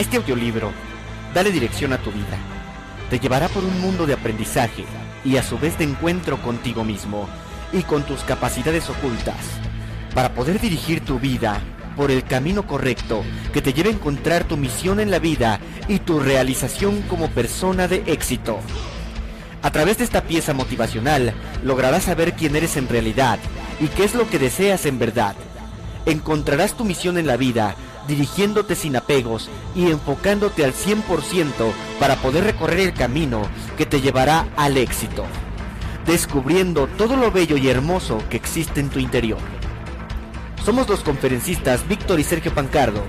Este audiolibro, dale dirección a tu vida. Te llevará por un mundo de aprendizaje y a su vez de encuentro contigo mismo y con tus capacidades ocultas para poder dirigir tu vida por el camino correcto que te lleve a encontrar tu misión en la vida y tu realización como persona de éxito. A través de esta pieza motivacional lograrás saber quién eres en realidad y qué es lo que deseas en verdad. Encontrarás tu misión en la vida dirigiéndote sin apegos y enfocándote al 100% para poder recorrer el camino que te llevará al éxito, descubriendo todo lo bello y hermoso que existe en tu interior. Somos los conferencistas Víctor y Sergio Pancardo.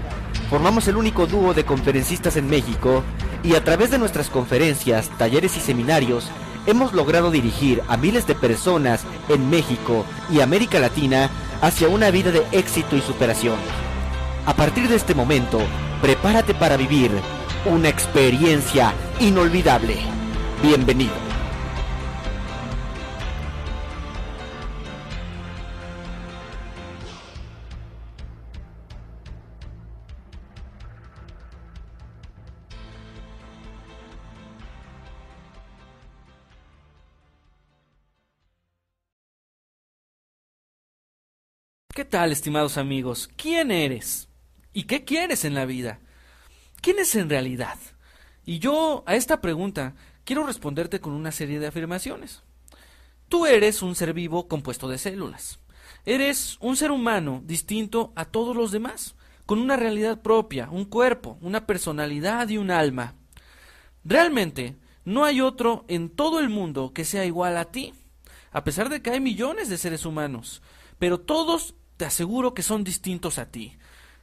Formamos el único dúo de conferencistas en México y a través de nuestras conferencias, talleres y seminarios hemos logrado dirigir a miles de personas en México y América Latina hacia una vida de éxito y superación. A partir de este momento, prepárate para vivir una experiencia inolvidable. Bienvenido. ¿Qué tal, estimados amigos? ¿Quién eres? ¿Y qué quieres en la vida? ¿Quién es en realidad? Y yo a esta pregunta quiero responderte con una serie de afirmaciones. Tú eres un ser vivo compuesto de células. Eres un ser humano distinto a todos los demás, con una realidad propia, un cuerpo, una personalidad y un alma. Realmente, no hay otro en todo el mundo que sea igual a ti, a pesar de que hay millones de seres humanos, pero todos te aseguro que son distintos a ti.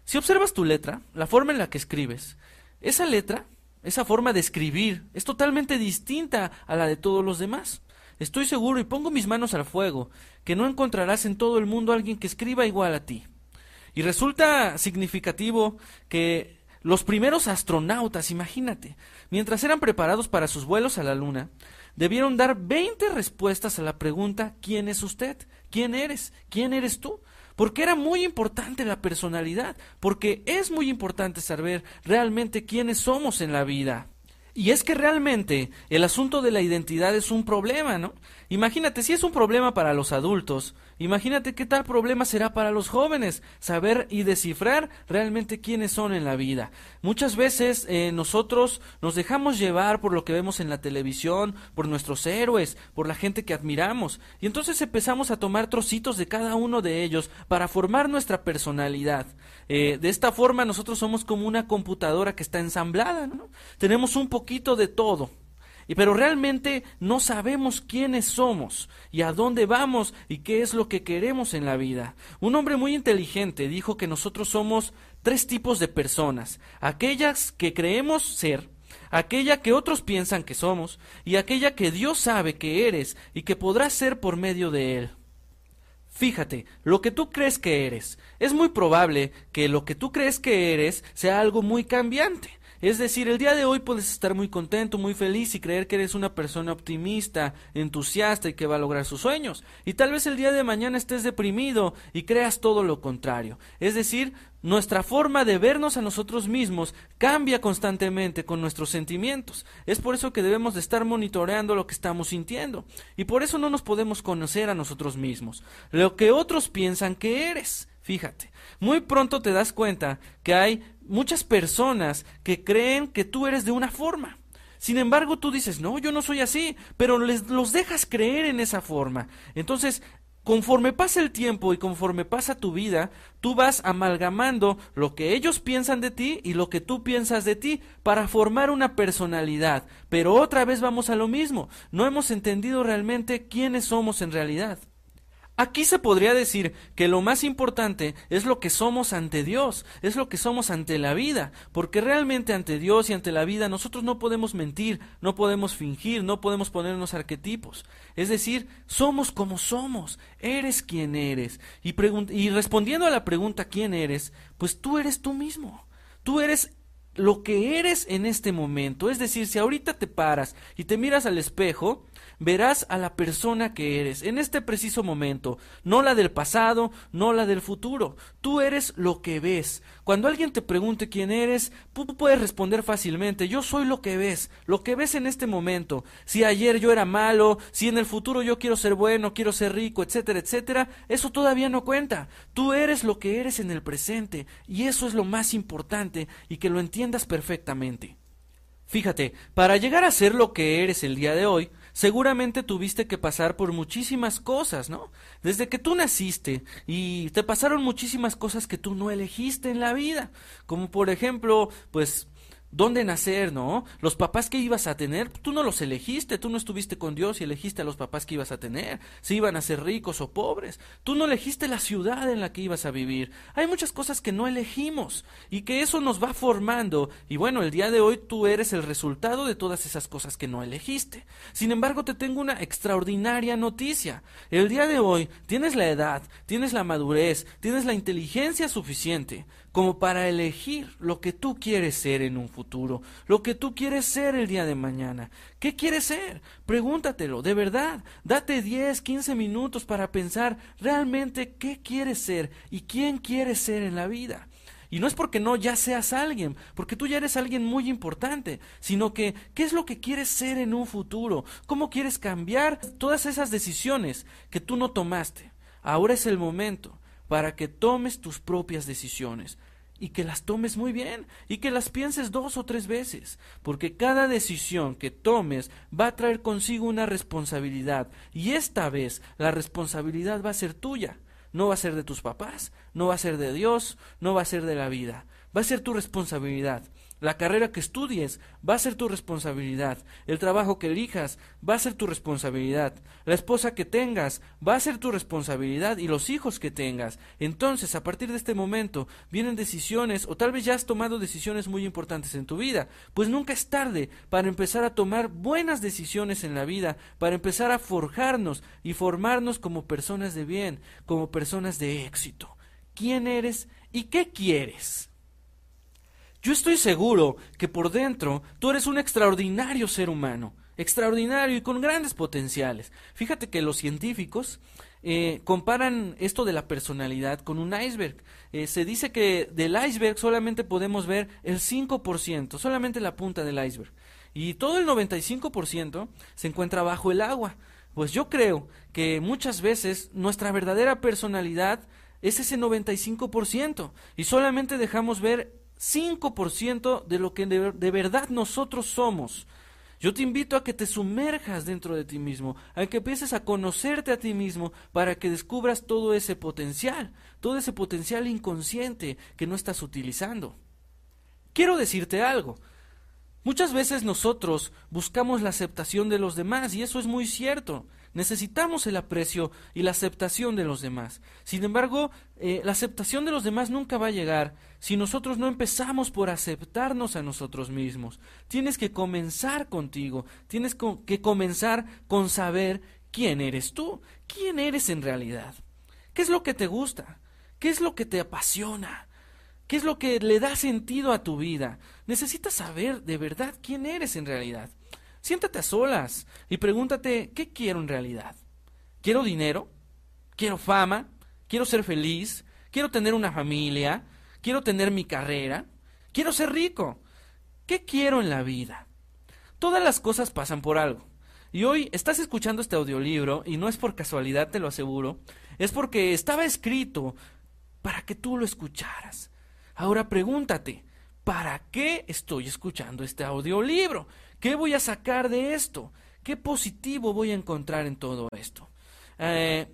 Si observas tu letra, la forma en la que escribes, esa letra, esa forma de escribir, es totalmente distinta a la de todos los demás. Estoy seguro y pongo mis manos al fuego que no encontrarás en todo el mundo alguien que escriba igual a ti. Y resulta significativo que los primeros astronautas, imagínate, mientras eran preparados para sus vuelos a la Luna, debieron dar 20 respuestas a la pregunta ¿quién es usted? ¿Quién eres? ¿Quién eres tú? Porque era muy importante la personalidad, porque es muy importante saber realmente quiénes somos en la vida. Y es que realmente el asunto de la identidad es un problema, ¿no? Imagínate, si es un problema para los adultos, imagínate qué tal problema será para los jóvenes saber y descifrar realmente quiénes son en la vida. Muchas veces eh, nosotros nos dejamos llevar por lo que vemos en la televisión, por nuestros héroes, por la gente que admiramos, y entonces empezamos a tomar trocitos de cada uno de ellos para formar nuestra personalidad. Eh, de esta forma nosotros somos como una computadora que está ensamblada, ¿no? Tenemos un poquito de todo pero realmente no sabemos quiénes somos y a dónde vamos y qué es lo que queremos en la vida. Un hombre muy inteligente dijo que nosotros somos tres tipos de personas, aquellas que creemos ser, aquella que otros piensan que somos y aquella que Dios sabe que eres y que podrás ser por medio de Él. Fíjate, lo que tú crees que eres, es muy probable que lo que tú crees que eres sea algo muy cambiante. Es decir, el día de hoy puedes estar muy contento, muy feliz y creer que eres una persona optimista, entusiasta y que va a lograr sus sueños. Y tal vez el día de mañana estés deprimido y creas todo lo contrario. Es decir, nuestra forma de vernos a nosotros mismos cambia constantemente con nuestros sentimientos. Es por eso que debemos de estar monitoreando lo que estamos sintiendo. Y por eso no nos podemos conocer a nosotros mismos. Lo que otros piensan que eres. Fíjate, muy pronto te das cuenta que hay muchas personas que creen que tú eres de una forma. Sin embargo, tú dices, no, yo no soy así, pero les, los dejas creer en esa forma. Entonces, conforme pasa el tiempo y conforme pasa tu vida, tú vas amalgamando lo que ellos piensan de ti y lo que tú piensas de ti para formar una personalidad. Pero otra vez vamos a lo mismo, no hemos entendido realmente quiénes somos en realidad. Aquí se podría decir que lo más importante es lo que somos ante Dios, es lo que somos ante la vida, porque realmente ante Dios y ante la vida nosotros no podemos mentir, no podemos fingir, no podemos ponernos arquetipos. Es decir, somos como somos, eres quien eres. Y, respondiendo a la pregunta quién eres, pues tú eres tú mismo, tú eres lo que eres en este momento. Es decir, si ahorita te paras y te miras al espejo, verás a la persona que eres en este preciso momento, no la del pasado, no la del futuro. Tú eres lo que ves. Cuando alguien te pregunte quién eres, tú puedes responder fácilmente, yo soy lo que ves, lo que ves en este momento. Si ayer yo era malo, si en el futuro yo quiero ser bueno, quiero ser rico, etcétera, etcétera, eso todavía no cuenta. Tú eres lo que eres en el presente y eso es lo más importante y que lo entiendas perfectamente. Fíjate, para llegar a ser lo que eres el día de hoy, seguramente tuviste que pasar por muchísimas cosas, ¿no? Desde que tú naciste y te pasaron muchísimas cosas que tú no elegiste en la vida, como por ejemplo, pues dónde nacer, ¿no? Los papás que ibas a tener, tú no los elegiste, tú no estuviste con Dios y elegiste a los papás que ibas a tener, si iban a ser ricos o pobres, tú no elegiste la ciudad en la que ibas a vivir. Hay muchas cosas que no elegimos y que eso nos va formando y bueno, el día de hoy tú eres el resultado de todas esas cosas que no elegiste. Sin embargo, te tengo una extraordinaria noticia. El día de hoy tienes la edad, tienes la madurez, tienes la inteligencia suficiente como para elegir lo que tú quieres ser en un futuro, lo que tú quieres ser el día de mañana. ¿Qué quieres ser? Pregúntatelo, de verdad. Date 10, 15 minutos para pensar realmente qué quieres ser y quién quieres ser en la vida. Y no es porque no ya seas alguien, porque tú ya eres alguien muy importante, sino que qué es lo que quieres ser en un futuro, cómo quieres cambiar todas esas decisiones que tú no tomaste. Ahora es el momento para que tomes tus propias decisiones y que las tomes muy bien y que las pienses dos o tres veces, porque cada decisión que tomes va a traer consigo una responsabilidad y esta vez la responsabilidad va a ser tuya, no va a ser de tus papás, no va a ser de Dios, no va a ser de la vida, va a ser tu responsabilidad. La carrera que estudies va a ser tu responsabilidad. El trabajo que elijas va a ser tu responsabilidad. La esposa que tengas va a ser tu responsabilidad y los hijos que tengas. Entonces, a partir de este momento, vienen decisiones o tal vez ya has tomado decisiones muy importantes en tu vida. Pues nunca es tarde para empezar a tomar buenas decisiones en la vida, para empezar a forjarnos y formarnos como personas de bien, como personas de éxito. ¿Quién eres y qué quieres? Yo estoy seguro que por dentro tú eres un extraordinario ser humano, extraordinario y con grandes potenciales. Fíjate que los científicos eh, comparan esto de la personalidad con un iceberg. Eh, se dice que del iceberg solamente podemos ver el 5%, solamente la punta del iceberg. Y todo el 95% se encuentra bajo el agua. Pues yo creo que muchas veces nuestra verdadera personalidad es ese 95% y solamente dejamos ver 5% de lo que de, verdad nosotros somos. Yo te invito a que te sumerjas dentro de ti mismo, a que empieces a conocerte a ti mismo para que descubras todo ese potencial, todo ese potencial inconsciente que no estás utilizando. Quiero decirte algo. Muchas veces nosotros buscamos la aceptación de los demás y eso es muy cierto. Necesitamos el aprecio y la aceptación de los demás. Sin embargo, eh, la aceptación de los demás nunca va a llegar si nosotros no empezamos por aceptarnos a nosotros mismos. Tienes que comenzar contigo, tienes que comenzar con saber quién eres tú, quién eres en realidad, qué es lo que te gusta, qué es lo que te apasiona. ¿Qué es lo que le da sentido a tu vida? Necesitas saber de verdad quién eres en realidad. Siéntate a solas y pregúntate, ¿qué quiero en realidad? ¿Quiero dinero? ¿Quiero fama? ¿Quiero ser feliz? ¿Quiero tener una familia? ¿Quiero tener mi carrera? ¿Quiero ser rico? ¿Qué quiero en la vida? Todas las cosas pasan por algo. Y hoy estás escuchando este audiolibro, y no es por casualidad, te lo aseguro, es porque estaba escrito para que tú lo escucharas. Ahora pregúntate, ¿para qué estoy escuchando este audiolibro? ¿Qué voy a sacar de esto? ¿Qué positivo voy a encontrar en todo esto? Eh,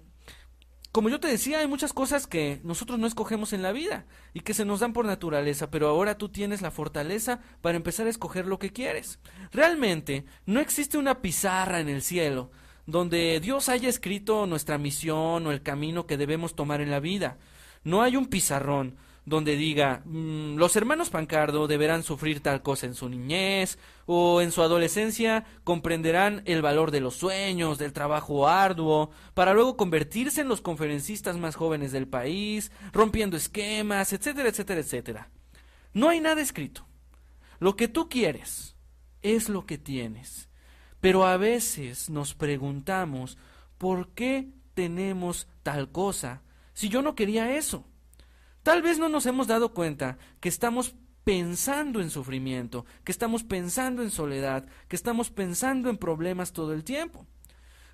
como yo te decía, hay muchas cosas que nosotros no escogemos en la vida y que se nos dan por naturaleza, pero ahora tú tienes la fortaleza para empezar a escoger lo que quieres. Realmente no existe una pizarra en el cielo donde Dios haya escrito nuestra misión o el camino que debemos tomar en la vida. No hay un pizarrón donde diga mm, los hermanos Pancardo deberán sufrir tal cosa en su niñez o en su adolescencia comprenderán el valor de los sueños, del trabajo arduo, para luego convertirse en los conferencistas más jóvenes del país, rompiendo esquemas, etcétera, etcétera, etcétera. No hay nada escrito. Lo que tú quieres es lo que tienes. Pero a veces nos preguntamos por qué tenemos tal cosa si yo no quería eso. Tal vez no nos hemos dado cuenta que estamos pensando en sufrimiento, que estamos pensando en soledad, que estamos pensando en problemas todo el tiempo.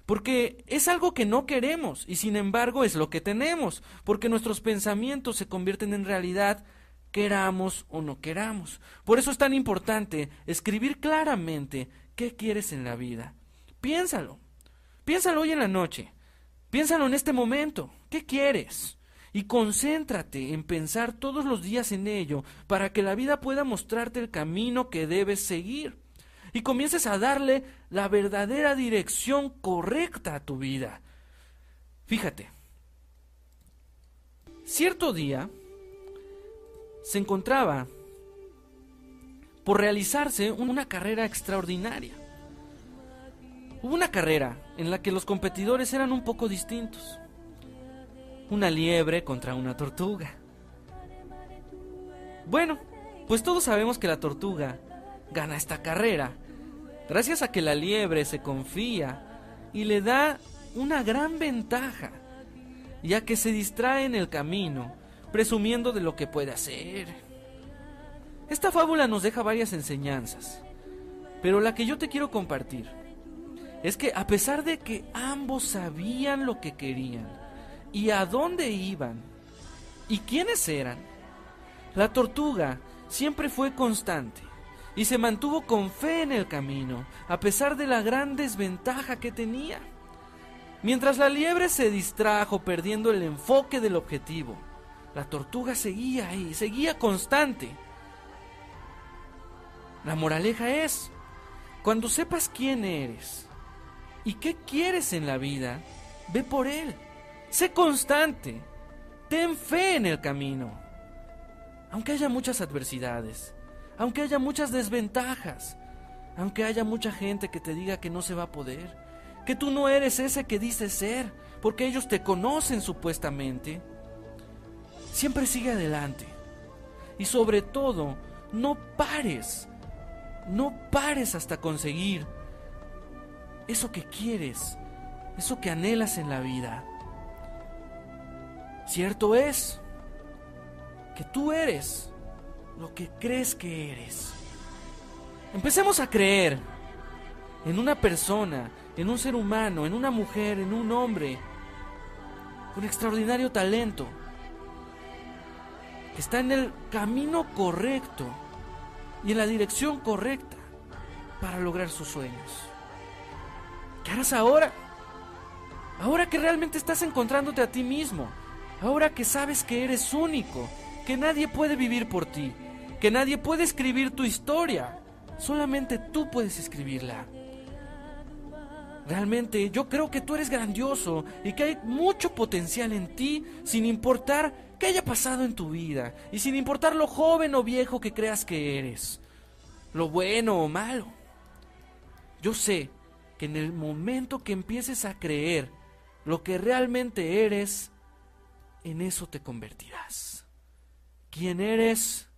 Porque es algo que no queremos y sin embargo es lo que tenemos, porque nuestros pensamientos se convierten en realidad queramos o no queramos. Por eso es tan importante escribir claramente qué quieres en la vida. Piénsalo. Piénsalo hoy en la noche. Piénsalo en este momento. ¿Qué quieres? Y concéntrate en pensar todos los días en ello para que la vida pueda mostrarte el camino que debes seguir. Y comiences a darle la verdadera dirección correcta a tu vida. Fíjate. Cierto día, se encontraba por realizarse una carrera extraordinaria. Hubo una carrera en la que los competidores eran un poco distintos. Una liebre contra una tortuga. Bueno, pues todos sabemos que la tortuga gana esta carrera, gracias a que la liebre se confía y le da una gran ventaja, ya que se distrae en el camino presumiendo de lo que puede hacer. Esta fábula nos deja varias enseñanzas, pero la que yo te quiero compartir es que a pesar de que ambos sabían lo que querían y a dónde iban y quiénes eran, la tortuga siempre fue constante y se mantuvo con fe en el camino, a pesar de la gran desventaja que tenía. Mientras la liebre se distrajo perdiendo el enfoque del objetivo, la tortuga seguía ahí, seguía constante. La moraleja es, cuando sepas quién eres y qué quieres en la vida, ve por él. Sé constante. Ten fe en el camino. Aunque haya muchas adversidades, aunque haya muchas desventajas, aunque haya mucha gente que te diga que no se va a poder, que tú no eres ese que dices ser, porque ellos te conocen supuestamente, Siempre sigue adelante. Y sobre todo, no pares. No pares hasta conseguir eso que quieres, eso que anhelas en la vida. Cierto es que tú eres lo que crees que eres. Empecemos a creer en una persona, en un ser humano, en una mujer, en un hombre, con extraordinario talento está en el camino correcto y en la dirección correcta para lograr sus sueños. ¿Qué harás ahora? Ahora que realmente estás encontrándote a ti mismo, ahora que sabes que eres único, que nadie puede vivir por ti, que nadie puede escribir tu historia, solamente tú puedes escribirla. Realmente yo creo que tú eres grandioso y que hay mucho potencial en ti sin importar qué haya pasado en tu vida y sin importar lo joven o viejo que creas que eres, lo bueno o malo. Yo sé que en el momento que empieces a creer lo que realmente eres, en eso te convertirás. ¿Quién eres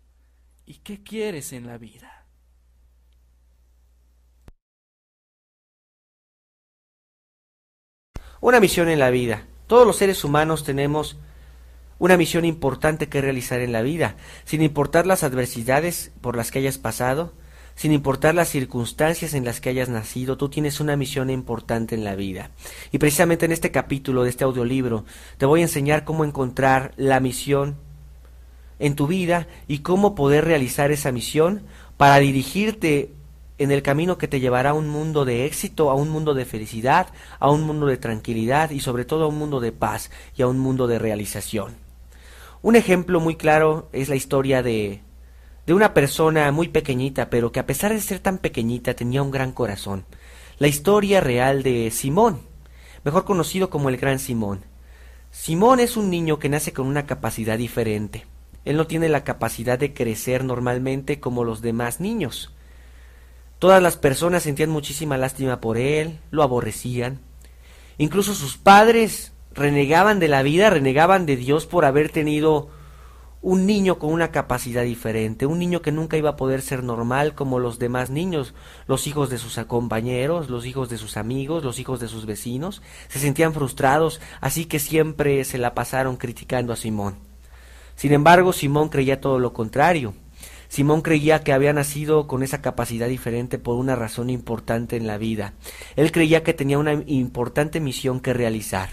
y qué quieres en la vida? Una misión en la vida. Todos los seres humanos tenemos una misión importante que realizar en la vida, sin importar las adversidades por las que hayas pasado, sin importar las circunstancias en las que hayas nacido, tú tienes una misión importante en la vida. Y precisamente en este capítulo de este audiolibro te voy a enseñar cómo encontrar la misión en tu vida y cómo poder realizar esa misión para dirigirte en el camino que te llevará a un mundo de éxito, a un mundo de felicidad, a un mundo de tranquilidad y sobre todo a un mundo de paz y a un mundo de realización. Un ejemplo muy claro es la historia de, de una persona muy pequeñita, pero que a pesar de ser tan pequeñita tenía un gran corazón. La historia real de Simón, mejor conocido como el Gran Simón. Simón es un niño que nace con una capacidad diferente. Él no tiene la capacidad de crecer normalmente como los demás niños. Todas las personas sentían muchísima lástima por él, lo aborrecían. Incluso sus padres renegaban de la vida, renegaban de Dios por haber tenido un niño con una capacidad diferente, un niño que nunca iba a poder ser normal como los demás niños, los hijos de sus compañeros, los hijos de sus amigos, los hijos de sus vecinos, se sentían frustrados, así que siempre se la pasaron criticando a Simón. Sin embargo, Simón creía todo lo contrario. Simón creía que había nacido con esa capacidad diferente por una razón importante en la vida. Él creía que tenía una importante misión que realizar.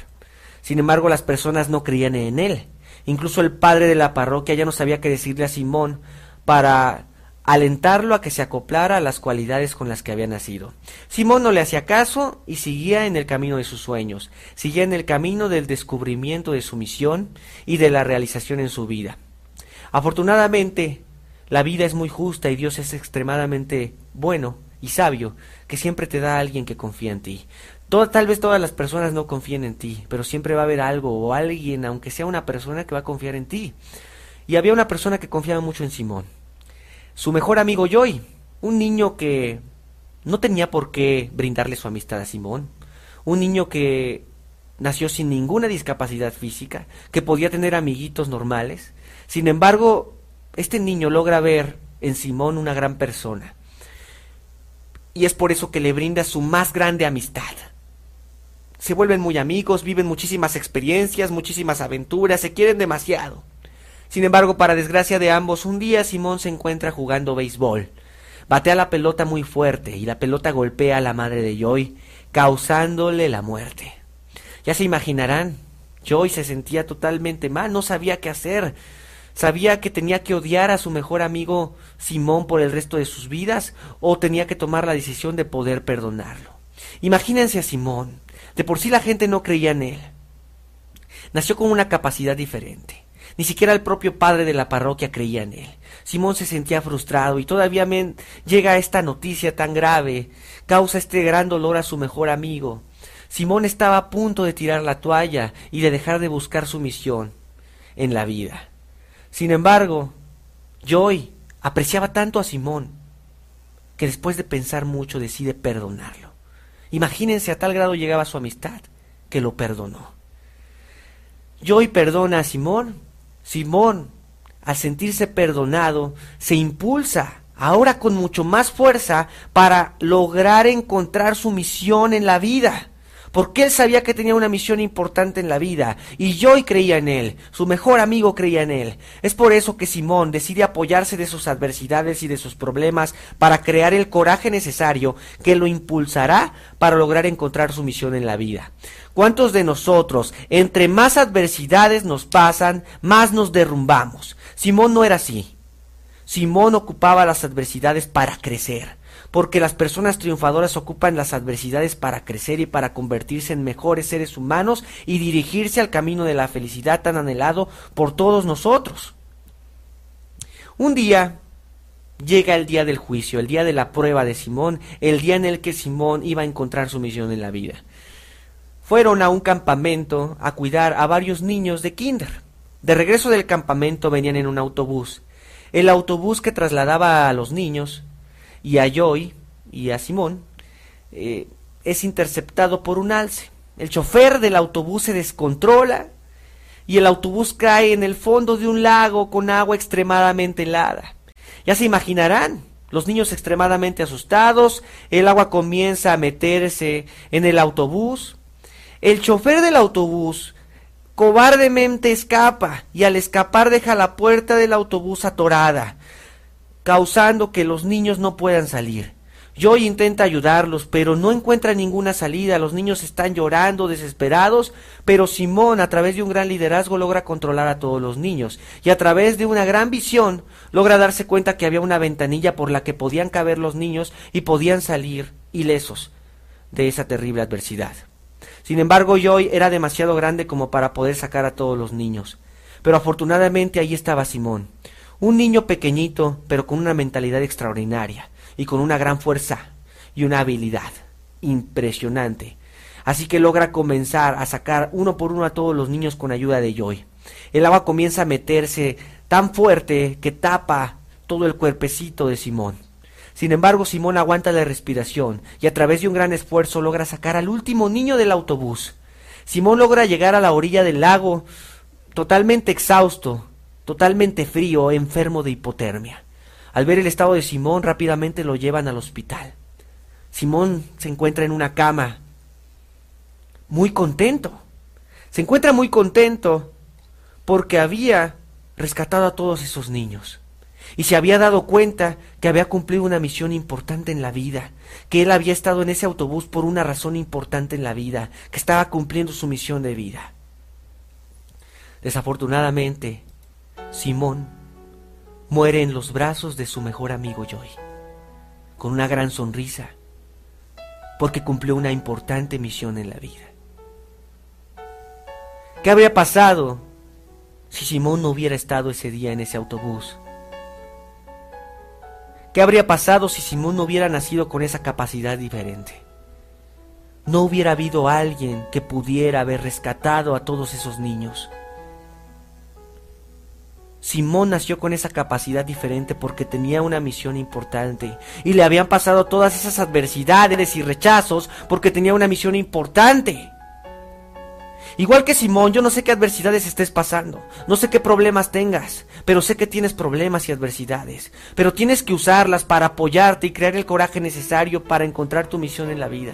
Sin embargo, las personas no creían en él. Incluso el padre de la parroquia ya no sabía qué decirle a Simón para alentarlo a que se acoplara a las cualidades con las que había nacido. Simón no le hacía caso y seguía en el camino de sus sueños, seguía en el camino del descubrimiento de su misión y de la realización en su vida. Afortunadamente, la vida es muy justa y Dios es extremadamente bueno y sabio, que siempre te da a alguien que confía en ti tal vez todas las personas no confíen en ti, pero siempre va a haber algo o alguien, aunque sea una persona, que va a confiar en ti. Y había una persona que confiaba mucho en Simón. Su mejor amigo Joy, un niño que no tenía por qué brindarle su amistad a Simón. Un niño que nació sin ninguna discapacidad física, que podía tener amiguitos normales. Sin embargo, este niño logra ver en Simón una gran persona. Y es por eso que le brinda su más grande amistad se vuelven muy amigos, viven muchísimas experiencias, muchísimas aventuras, se quieren demasiado. Sin embargo, para desgracia de ambos, un día Simón se encuentra jugando béisbol. Batea la pelota muy fuerte y la pelota golpea a la madre de Joy, causándole la muerte. Ya se imaginarán, Joy se sentía totalmente mal, no sabía qué hacer. Sabía que tenía que odiar a su mejor amigo Simón por el resto de sus vidas o tenía que tomar la decisión de poder perdonarlo. Imagínense a Simón, de por sí la gente no creía en él. Nació con una capacidad diferente. Ni siquiera el propio padre de la parroquia creía en él. Simón se sentía frustrado y todavía llega esta noticia tan grave, causa este gran dolor a su mejor amigo. Simón estaba a punto de tirar la toalla y de dejar de buscar su misión en la vida. Sin embargo, Joy apreciaba tanto a Simón que después de pensar mucho decide perdonarlo. Imagínense a tal grado llegaba su amistad que lo perdonó. Joy perdona a Simón. Simón, al sentirse perdonado, se impulsa ahora con mucho más fuerza para lograr encontrar su misión en la vida porque él sabía que tenía una misión importante en la vida, y Joy creía en él, su mejor amigo creía en él. Es por eso que Simón decide apoyarse de sus adversidades y de sus problemas para crear el coraje necesario que lo impulsará para lograr encontrar su misión en la vida. ¿Cuántos de nosotros, entre más adversidades nos pasan, más nos derrumbamos? Simón no era así. Simón ocupaba las adversidades para crecer porque las personas triunfadoras ocupan las adversidades para crecer y para convertirse en mejores seres humanos y dirigirse al camino de la felicidad tan anhelado por todos nosotros. Un día llega el día del juicio, el día de la prueba de Simón, el día en el que Simón iba a encontrar su misión en la vida. Fueron a un campamento a cuidar a varios niños de kinder. De regreso del campamento venían en un autobús. El autobús que trasladaba a los niños y a Joy y a Simón eh, es interceptado por un alce. El chofer del autobús se descontrola y el autobús cae en el fondo de un lago con agua extremadamente helada. Ya se imaginarán, los niños extremadamente asustados, el agua comienza a meterse en el autobús. El chofer del autobús cobardemente escapa y al escapar deja la puerta del autobús atorada causando que los niños no puedan salir. Joy intenta ayudarlos, pero no encuentra ninguna salida. Los niños están llorando, desesperados, pero Simón, a través de un gran liderazgo, logra controlar a todos los niños. Y a través de una gran visión, logra darse cuenta que había una ventanilla por la que podían caber los niños y podían salir ilesos de esa terrible adversidad. Sin embargo, Joy era demasiado grande como para poder sacar a todos los niños. Pero afortunadamente ahí estaba Simón. Un niño pequeñito, pero con una mentalidad extraordinaria y con una gran fuerza y una habilidad impresionante. Así que logra comenzar a sacar uno por uno a todos los niños con ayuda de Joy. El agua comienza a meterse tan fuerte que tapa todo el cuerpecito de Simón. Sin embargo, Simón aguanta la respiración y a través de un gran esfuerzo logra sacar al último niño del autobús. Simón logra llegar a la orilla del lago totalmente exhausto, totalmente frío, enfermo de hipotermia. Al ver el estado de Simón, rápidamente lo llevan al hospital. Simón se encuentra en una cama, muy contento. Se encuentra muy contento porque había rescatado a todos esos niños y se había dado cuenta que había cumplido una misión importante en la vida, que él había estado en ese autobús por una razón importante en la vida, que estaba cumpliendo su misión de vida. Desafortunadamente, Simón muere en los brazos de su mejor amigo Joy, con una gran sonrisa, porque cumplió una importante misión en la vida. ¿Qué habría pasado si Simón no hubiera estado ese día en ese autobús? ¿Qué habría pasado si Simón no hubiera nacido con esa capacidad diferente? No hubiera habido alguien que pudiera haber rescatado a todos esos niños. Simón nació con esa capacidad diferente porque tenía una misión importante y le habían pasado todas esas adversidades y rechazos porque tenía una misión importante. Igual que Simón, yo no sé qué adversidades estés pasando, no sé qué problemas tengas, pero sé que tienes problemas y adversidades, pero tienes que usarlas para apoyarte y crear el coraje necesario para encontrar tu misión en la vida.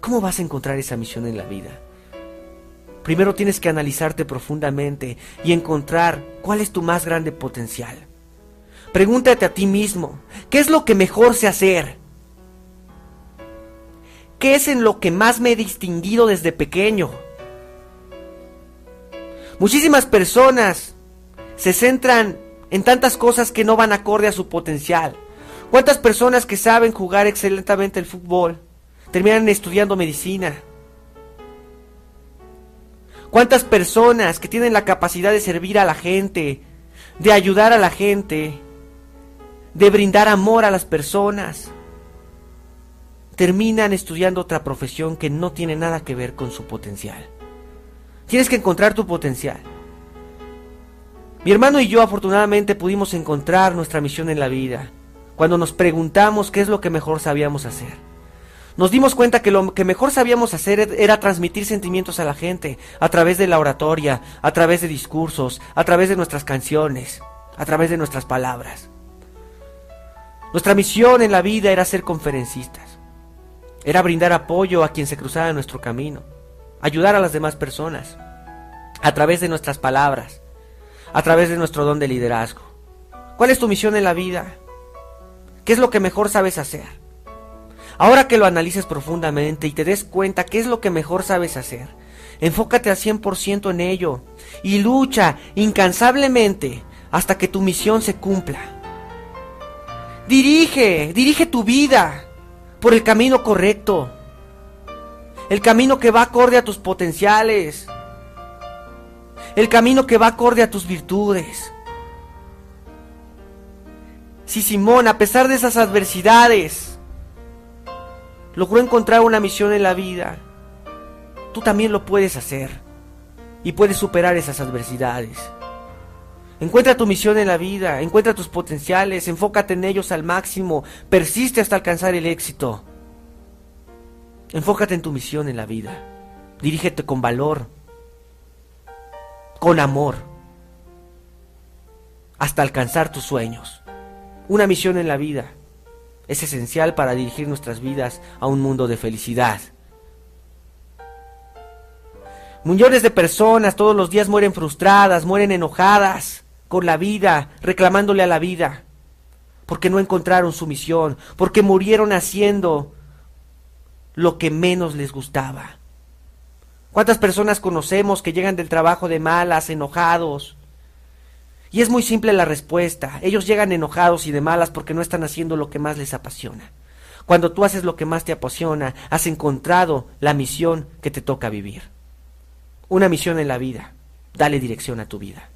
¿Cómo vas a encontrar esa misión en la vida? Primero tienes que analizarte profundamente y encontrar cuál es tu más grande potencial. Pregúntate a ti mismo, ¿qué es lo que mejor sé hacer? ¿Qué es en lo que más me he distinguido desde pequeño? Muchísimas personas se centran en tantas cosas que no van acorde a su potencial. ¿Cuántas personas que saben jugar excelentemente el fútbol terminan estudiando medicina? ¿Cuántas personas que tienen la capacidad de servir a la gente, de ayudar a la gente, de brindar amor a las personas, terminan estudiando otra profesión que no tiene nada que ver con su potencial. Tienes que encontrar tu potencial. Mi hermano y yo afortunadamente pudimos encontrar nuestra misión en la vida cuando nos preguntamos qué es lo que mejor sabíamos hacer. Nos dimos cuenta que lo que mejor sabíamos hacer era transmitir sentimientos a la gente a través de la oratoria, a través de discursos, a través de nuestras canciones, a través de nuestras palabras. Nuestra misión en la vida era ser conferencistas. Era brindar apoyo a quien se cruzara en nuestro camino, ayudar a las demás personas, a través de nuestras palabras, a través de nuestro don de liderazgo. ¿Cuál es tu misión en la vida? ¿Qué es lo que mejor sabes hacer? Ahora que lo analices profundamente y te des cuenta qué es lo que mejor sabes hacer, enfócate al 100% en ello y lucha incansablemente hasta que tu misión se cumpla. Dirige, dirige tu vida por el camino correcto. El camino que va acorde a tus potenciales. El camino que va acorde a tus virtudes. Si Simón, a pesar de esas adversidades, logró encontrar una misión en la vida, tú también lo puedes hacer y puedes superar esas adversidades. Encuentra tu misión en la vida, encuentra tus potenciales, enfócate en ellos al máximo, persiste hasta alcanzar el éxito. Enfócate en tu misión en la vida, dirígete con valor, con amor, hasta alcanzar tus sueños. Una misión en la vida es esencial para dirigir nuestras vidas a un mundo de felicidad. Millones de personas todos los días mueren frustradas, mueren enojadas con la vida, reclamándole a la vida, porque no encontraron su misión, porque murieron haciendo lo que menos les gustaba. ¿Cuántas personas conocemos que llegan del trabajo de malas, enojados? Y es muy simple la respuesta. Ellos llegan enojados y de malas porque no están haciendo lo que más les apasiona. Cuando tú haces lo que más te apasiona, has encontrado la misión que te toca vivir. Una misión en la vida. Dale dirección a tu vida.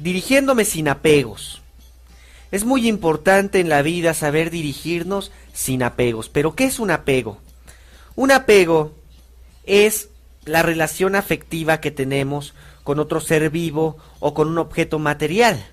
Dirigiéndome sin apegos. Es muy importante en la vida saber dirigirnos sin apegos. Pero ¿qué es un apego? Un apego es la relación afectiva que tenemos con otro ser vivo o con un objeto material.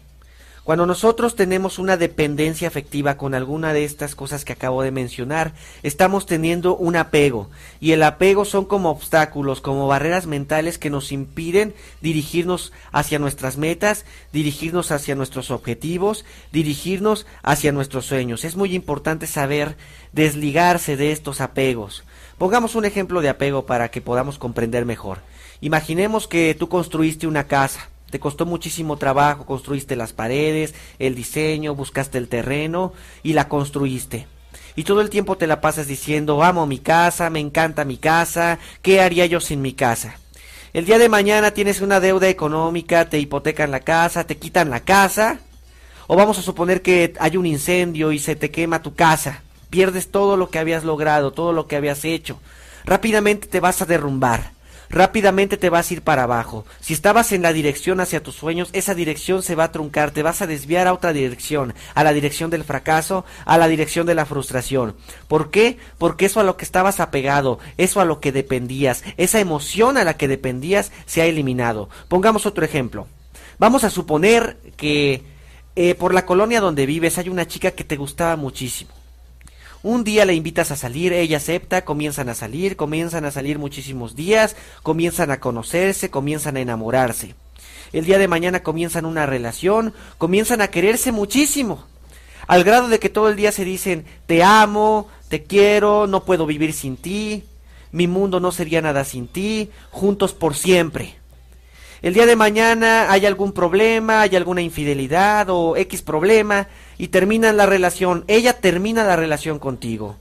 Cuando nosotros tenemos una dependencia afectiva con alguna de estas cosas que acabo de mencionar, estamos teniendo un apego. Y el apego son como obstáculos, como barreras mentales que nos impiden dirigirnos hacia nuestras metas, dirigirnos hacia nuestros objetivos, dirigirnos hacia nuestros sueños. Es muy importante saber desligarse de estos apegos. Pongamos un ejemplo de apego para que podamos comprender mejor. Imaginemos que tú construiste una casa te costó muchísimo trabajo, construiste las paredes, el diseño, buscaste el terreno y la construiste. Y todo el tiempo te la pasas diciendo, amo mi casa, me encanta mi casa, ¿qué haría yo sin mi casa? El día de mañana tienes una deuda económica, te hipotecan la casa, te quitan la casa, o vamos a suponer que hay un incendio y se te quema tu casa, pierdes todo lo que habías logrado, todo lo que habías hecho, rápidamente te vas a derrumbar rápidamente te vas a ir para abajo. Si estabas en la dirección hacia tus sueños, esa dirección se va a truncar, te vas a desviar a otra dirección, a la dirección del fracaso, a la dirección de la frustración. ¿Por qué? Porque eso a lo que estabas apegado, eso a lo que dependías, esa emoción a la que dependías se ha eliminado. Pongamos otro ejemplo. Vamos a suponer que eh, por la colonia donde vives hay una chica que te gustaba muchísimo. Un día le invitas a salir, ella acepta, comienzan a salir, comienzan a salir muchísimos días, comienzan a conocerse, comienzan a enamorarse. El día de mañana comienzan una relación, comienzan a quererse muchísimo, al grado de que todo el día se dicen, te amo, te quiero, no puedo vivir sin ti, mi mundo no sería nada sin ti, juntos por siempre. El día de mañana hay algún problema, hay alguna infidelidad o X problema, y terminan la relación, ella termina la relación contigo.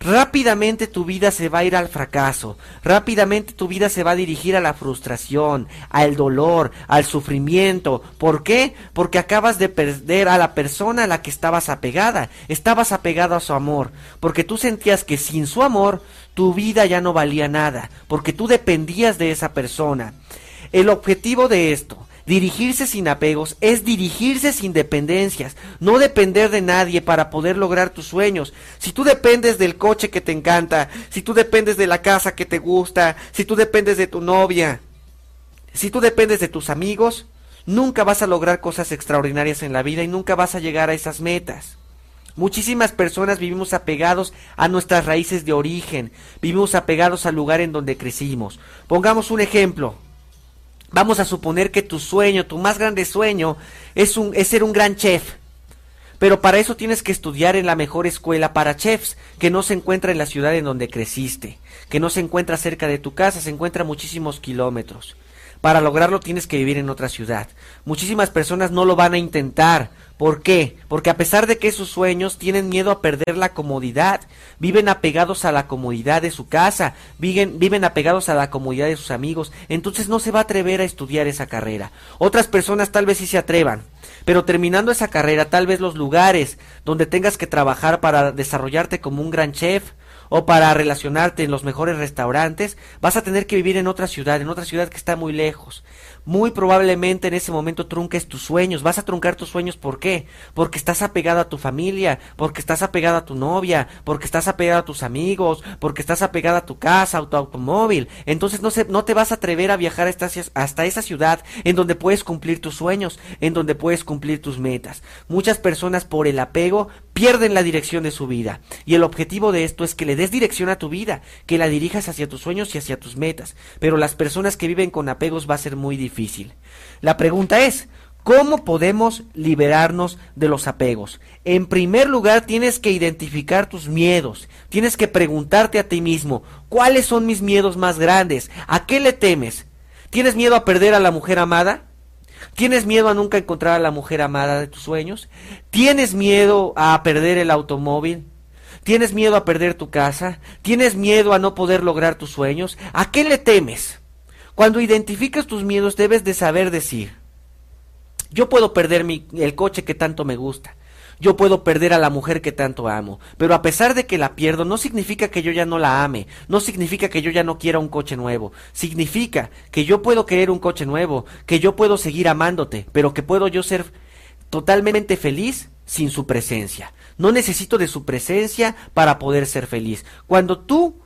Rápidamente tu vida se va a ir al fracaso, rápidamente tu vida se va a dirigir a la frustración, al dolor, al sufrimiento. ¿Por qué? Porque acabas de perder a la persona a la que estabas apegada, estabas apegado a su amor, porque tú sentías que sin su amor tu vida ya no valía nada, porque tú dependías de esa persona. El objetivo de esto Dirigirse sin apegos es dirigirse sin dependencias, no depender de nadie para poder lograr tus sueños. Si tú dependes del coche que te encanta, si tú dependes de la casa que te gusta, si tú dependes de tu novia, si tú dependes de tus amigos, nunca vas a lograr cosas extraordinarias en la vida y nunca vas a llegar a esas metas. Muchísimas personas vivimos apegados a nuestras raíces de origen, vivimos apegados al lugar en donde crecimos. Pongamos un ejemplo. Vamos a suponer que tu sueño, tu más grande sueño, es, un, es ser un gran chef. Pero para eso tienes que estudiar en la mejor escuela para chefs, que no se encuentra en la ciudad en donde creciste, que no se encuentra cerca de tu casa, se encuentra muchísimos kilómetros. Para lograrlo tienes que vivir en otra ciudad. Muchísimas personas no lo van a intentar. ¿Por qué? Porque a pesar de que sus sueños tienen miedo a perder la comodidad, viven apegados a la comodidad de su casa, viven, viven apegados a la comodidad de sus amigos, entonces no se va a atrever a estudiar esa carrera. Otras personas tal vez sí se atrevan, pero terminando esa carrera, tal vez los lugares donde tengas que trabajar para desarrollarte como un gran chef, o para relacionarte en los mejores restaurantes, vas a tener que vivir en otra ciudad, en otra ciudad que está muy lejos. Muy probablemente en ese momento trunques tus sueños. Vas a truncar tus sueños, ¿por qué? Porque estás apegado a tu familia, porque estás apegado a tu novia, porque estás apegado a tus amigos, porque estás apegado a tu casa, a tu automóvil. Entonces no, se, no te vas a atrever a viajar hasta, hasta esa ciudad en donde puedes cumplir tus sueños, en donde puedes cumplir tus metas. Muchas personas por el apego pierden la dirección de su vida. Y el objetivo de esto es que le des dirección a tu vida, que la dirijas hacia tus sueños y hacia tus metas. Pero las personas que viven con apegos va a ser muy difícil. La pregunta es, ¿Cómo podemos liberarnos de los apegos? En primer lugar, tienes que identificar tus miedos. Tienes que preguntarte a ti mismo, ¿cuáles son mis miedos más grandes? ¿A qué le temes? ¿Tienes miedo a perder a la mujer amada? ¿Tienes miedo a nunca encontrar a la mujer amada de tus sueños? ¿Tienes miedo a perder el automóvil? ¿Tienes miedo a perder tu casa? ¿Tienes miedo a no poder lograr tus sueños? ¿A qué le temes? Cuando identificas tus miedos debes de saber decir, yo puedo perder el coche que tanto me gusta, yo puedo perder a la mujer que tanto amo, pero a pesar de que la pierdo no significa que yo ya no la ame, no significa que yo ya no quiera un coche nuevo, significa que yo puedo querer un coche nuevo, que yo puedo seguir amándote, pero que puedo yo ser totalmente feliz sin su presencia. No necesito de su presencia para poder ser feliz. Cuando tú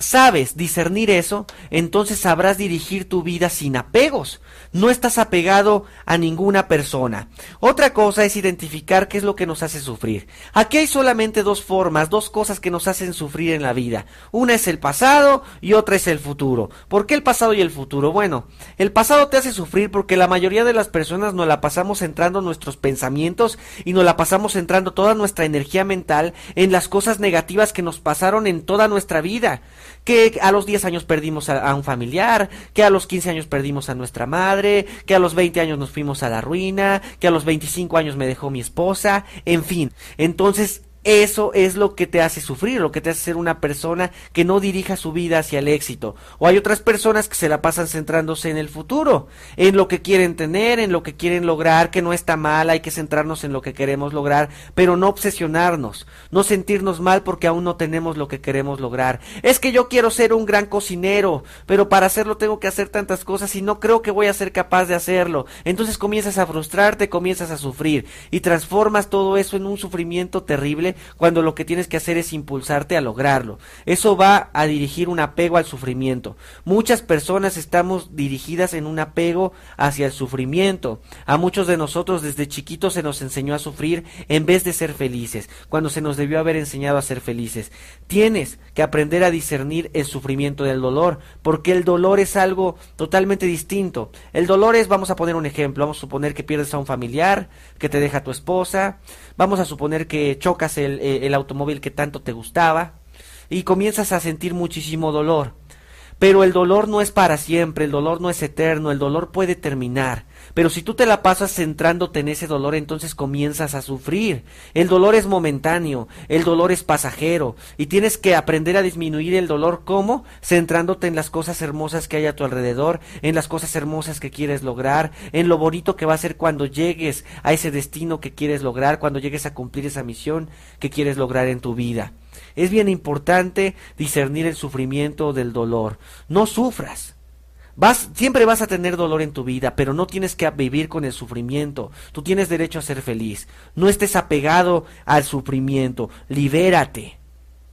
sabes discernir eso, entonces sabrás dirigir tu vida sin apegos. No estás apegado a ninguna persona. Otra cosa es identificar qué es lo que nos hace sufrir. Aquí hay solamente dos formas, dos cosas que nos hacen sufrir en la vida. Una es el pasado y otra es el futuro. ¿Por qué el pasado y el futuro? Bueno, el pasado te hace sufrir porque la mayoría de las personas nos la pasamos centrando nuestros pensamientos y nos la pasamos centrando toda nuestra energía mental en las cosas negativas que nos pasaron en toda nuestra vida que a los 10 años perdimos a, un familiar, que a los 15 años perdimos a nuestra madre, que a los 20 años nos fuimos a la ruina, que a los 25 años me dejó mi esposa, en fin. Entonces, eso es lo que te hace sufrir, lo que te hace ser una persona que no dirija su vida hacia el éxito. O hay otras personas que se la pasan centrándose en el futuro, en lo que quieren tener, en lo que quieren lograr, que no está mal, hay que centrarnos en lo que queremos lograr, pero no obsesionarnos, no sentirnos mal porque aún no tenemos lo que queremos lograr. Es que yo quiero ser un gran cocinero, pero para hacerlo tengo que hacer tantas cosas y no creo que voy a ser capaz de hacerlo. Entonces comienzas a frustrarte, comienzas a sufrir y transformas todo eso en un sufrimiento terrible cuando lo que tienes que hacer es impulsarte a lograrlo. Eso va a dirigir un apego al sufrimiento. Muchas personas estamos dirigidas en un apego hacia el sufrimiento. A muchos de nosotros desde chiquitos se nos enseñó a sufrir en vez de ser felices, cuando se nos debió haber enseñado a ser felices. Tienes que aprender a discernir el sufrimiento del dolor, porque el dolor es algo totalmente distinto. El dolor es, vamos a poner un ejemplo, vamos a suponer que pierdes a un familiar, que te deja tu esposa, vamos a suponer que chocas eh, el, automóvil que tanto te gustaba y comienzas a sentir muchísimo dolor. Pero el dolor no es para siempre, el dolor no es eterno, el dolor puede terminar. Pero si tú te la pasas centrándote en ese dolor, entonces comienzas a sufrir. El dolor es momentáneo, el dolor es pasajero, y tienes que aprender a disminuir el dolor. ¿Cómo? Centrándote en las cosas hermosas que hay a tu alrededor, en las cosas hermosas que quieres lograr, en lo bonito que va a ser cuando llegues a ese destino que quieres lograr, cuando llegues a cumplir esa misión que quieres lograr en tu vida. Es bien importante discernir el sufrimiento del dolor. No sufras. Vas, siempre vas a tener dolor en tu vida, pero no tienes que vivir con el sufrimiento. Tú tienes derecho a ser feliz. No estés apegado al sufrimiento. Libérate.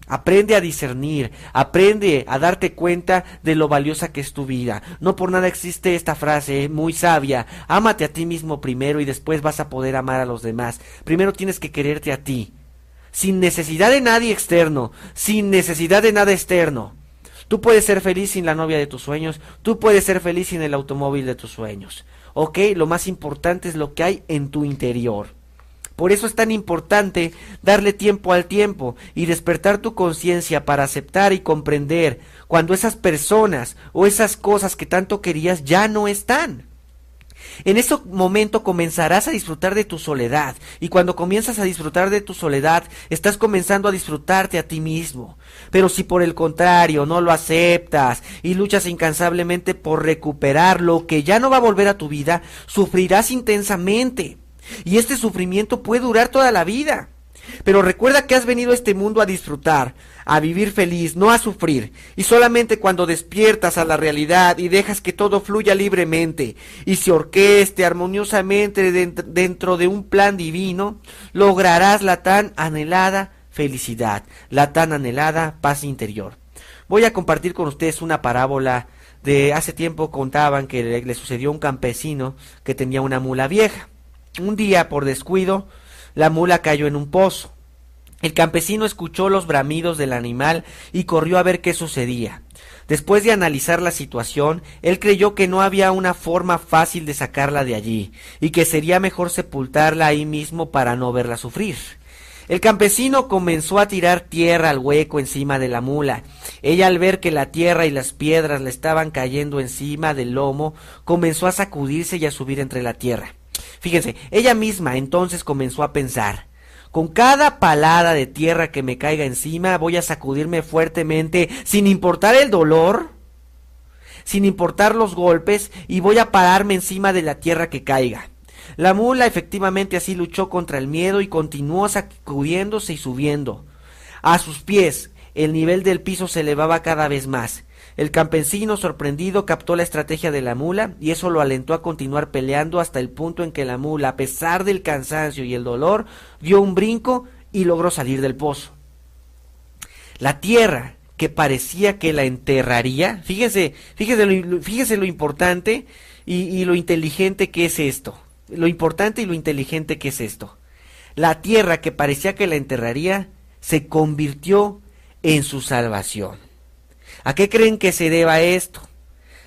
Aprende a discernir, aprende a darte cuenta de lo valiosa que es tu vida. No por nada existe esta frase eh, muy sabia, ámate a ti mismo primero y después vas a poder amar a los demás. Primero tienes que quererte a ti, sin necesidad de nadie externo, sin necesidad de nada externo. Tú puedes ser feliz sin la novia de tus sueños, tú puedes ser feliz sin el automóvil de tus sueños. ¿Ok? Lo más importante es lo que hay en tu interior. Por eso es tan importante darle tiempo al tiempo y despertar tu conciencia para aceptar y comprender cuando esas personas o esas cosas que tanto querías ya no están. En ese momento comenzarás a disfrutar de tu soledad y cuando comienzas a disfrutar de tu soledad estás comenzando a disfrutarte a ti mismo. Pero si por el contrario no lo aceptas y luchas incansablemente por recuperar lo que ya no va a volver a tu vida, sufrirás intensamente. Y este sufrimiento puede durar toda la vida. Pero recuerda que has venido a este mundo a disfrutar, a vivir feliz, no a sufrir. Y solamente cuando despiertas a la realidad y dejas que todo fluya libremente y se orqueste armoniosamente dentro de un plan divino, lograrás la tan anhelada felicidad, la tan anhelada paz interior. Voy a compartir con ustedes una parábola de hace tiempo contaban que le, sucedió a un campesino que tenía una mula vieja. Un día, por descuido, la mula cayó en un pozo. El campesino escuchó los bramidos del animal y corrió a ver qué sucedía. Después de analizar la situación, él creyó que no había una forma fácil de sacarla de allí, y que sería mejor sepultarla ahí mismo para no verla sufrir. El campesino comenzó a tirar tierra al hueco encima de la mula. Ella al ver que la tierra y las piedras le estaban cayendo encima del lomo, comenzó a sacudirse y a subir entre la tierra. Fíjense, ella misma entonces comenzó a pensar, con cada palada de tierra que me caiga encima voy a sacudirme fuertemente sin importar el dolor, sin importar los golpes y voy a pararme encima de la tierra que caiga. La mula efectivamente así luchó contra el miedo y continuó sacudiéndose y subiendo. A sus pies el nivel del piso se elevaba cada vez más. El campesino, sorprendido, captó la estrategia de la mula y eso lo alentó a continuar peleando hasta el punto en que la mula, a pesar del cansancio y el dolor, dio un brinco y logró salir del pozo. La tierra que parecía que la enterraría. Fíjese, fíjese lo, importante y lo inteligente que es esto. Lo importante y lo inteligente que es esto. La tierra que parecía que la enterraría se convirtió en su salvación. ¿A qué creen que se deba esto?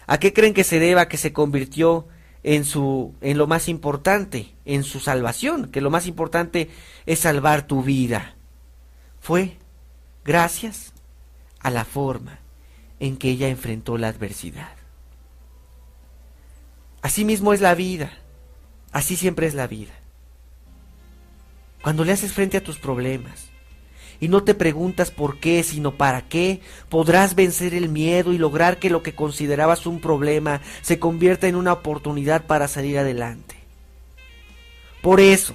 ¿A qué creen que se deba que se convirtió en su en lo más importante, en su salvación, que lo más importante es salvar tu vida? Fue gracias a la forma en que ella enfrentó la adversidad. Así mismo es la vida. Así siempre es la vida. Cuando le haces frente a tus problemas y no te preguntas por qué, sino para qué, podrás vencer el miedo y lograr que lo que considerabas un problema se convierta en una oportunidad para salir adelante. Por eso,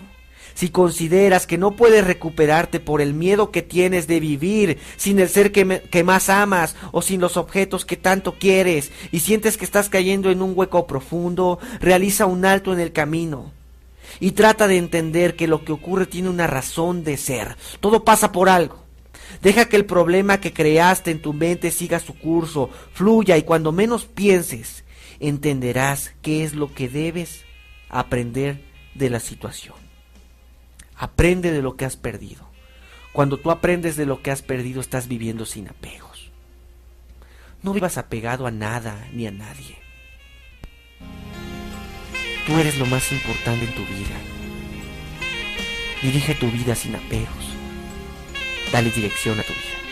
si consideras que no puedes recuperarte por el miedo que tienes de vivir sin el ser que, que, más amas o sin los objetos que tanto quieres y sientes que estás cayendo en un hueco profundo, realiza un alto en el camino y trata de entender que lo que ocurre tiene una razón de ser. Todo pasa por algo. Deja que el problema que creaste en tu mente siga su curso, fluya y cuando menos pienses, entenderás qué es lo que debes aprender de la situación. Aprende de lo que has perdido. Cuando tú aprendes de lo que has perdido, estás viviendo sin apegos. No vivas apegado a nada ni a nadie. Tú eres lo más importante en tu vida. Dirige tu vida sin apegos. Dale dirección a tu vida.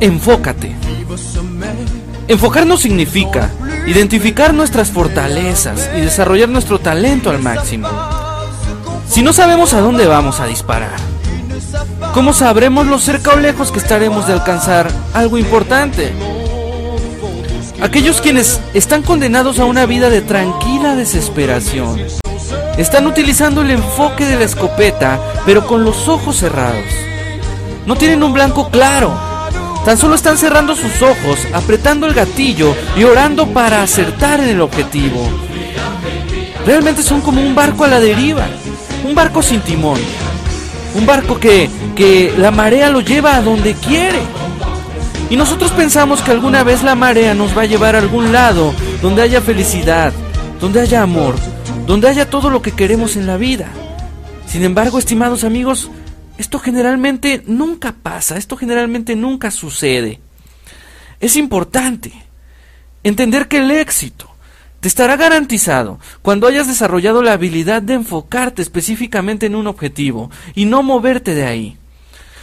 Enfócate. Enfocar no significa identificar nuestras fortalezas y desarrollar nuestro talento al máximo. Si no sabemos a dónde vamos a disparar, ¿cómo sabremos lo cerca o lejos que estaremos de alcanzar algo importante? Aquellos quienes están condenados a una vida de tranquila desesperación están utilizando el enfoque de la escopeta, pero con los ojos cerrados. No tienen un blanco claro Tan solo están cerrando sus ojos, apretando el gatillo y orando para acertar en el objetivo. Realmente son como un barco a la deriva, un barco sin timón, un barco que, que la marea lo lleva a donde quiere. Y nosotros pensamos que alguna vez la marea nos va a llevar a algún lado donde haya felicidad, donde haya amor, donde haya todo lo que queremos en la vida. Sin embargo, estimados amigos, esto generalmente nunca pasa, esto generalmente nunca sucede. Es importante entender que el éxito te estará garantizado cuando hayas desarrollado la habilidad de enfocarte específicamente en un objetivo y no moverte de ahí.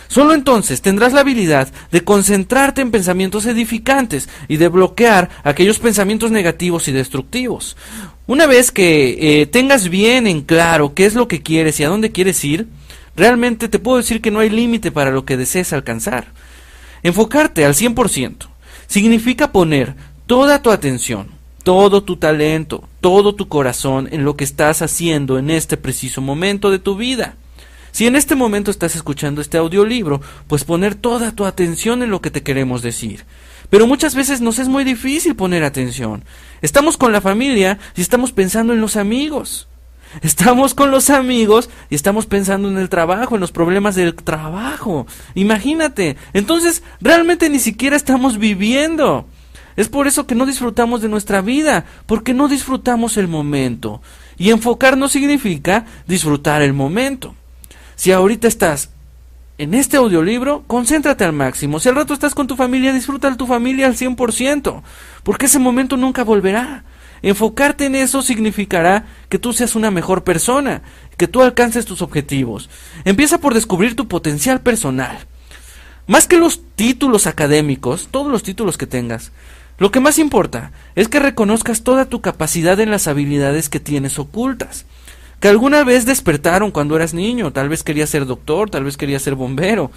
Solo entonces tendrás la habilidad de concentrarte en pensamientos edificantes y de bloquear aquellos pensamientos negativos y destructivos. Una vez que eh, tengas bien en claro qué es lo que quieres y a dónde quieres ir, Realmente te puedo decir que no hay límite para lo que desees alcanzar. Enfocarte al 100% significa poner toda tu atención, todo tu talento, todo tu corazón en lo que estás haciendo en este preciso momento de tu vida. Si en este momento estás escuchando este audiolibro, pues poner toda tu atención en lo que te queremos decir. Pero muchas veces nos es muy difícil poner atención. Estamos con la familia y estamos pensando en los amigos. Estamos con los amigos y estamos pensando en el trabajo, en los problemas del trabajo. Imagínate. Entonces, realmente ni siquiera estamos viviendo. Es por eso que no disfrutamos de nuestra vida, porque no disfrutamos el momento. Y enfocar no significa disfrutar el momento. Si ahorita estás en este audiolibro, concéntrate al máximo. Si al rato estás con tu familia, disfruta de tu familia al 100%, porque ese momento nunca volverá. Enfocarte en eso significará que tú seas una mejor persona, que tú alcances tus objetivos. Empieza por descubrir tu potencial personal. Más que los títulos académicos, todos los títulos que tengas, lo que más importa es que reconozcas toda tu capacidad en las habilidades que tienes ocultas, que alguna vez despertaron cuando eras niño, tal vez querías ser doctor, tal vez querías ser bombero.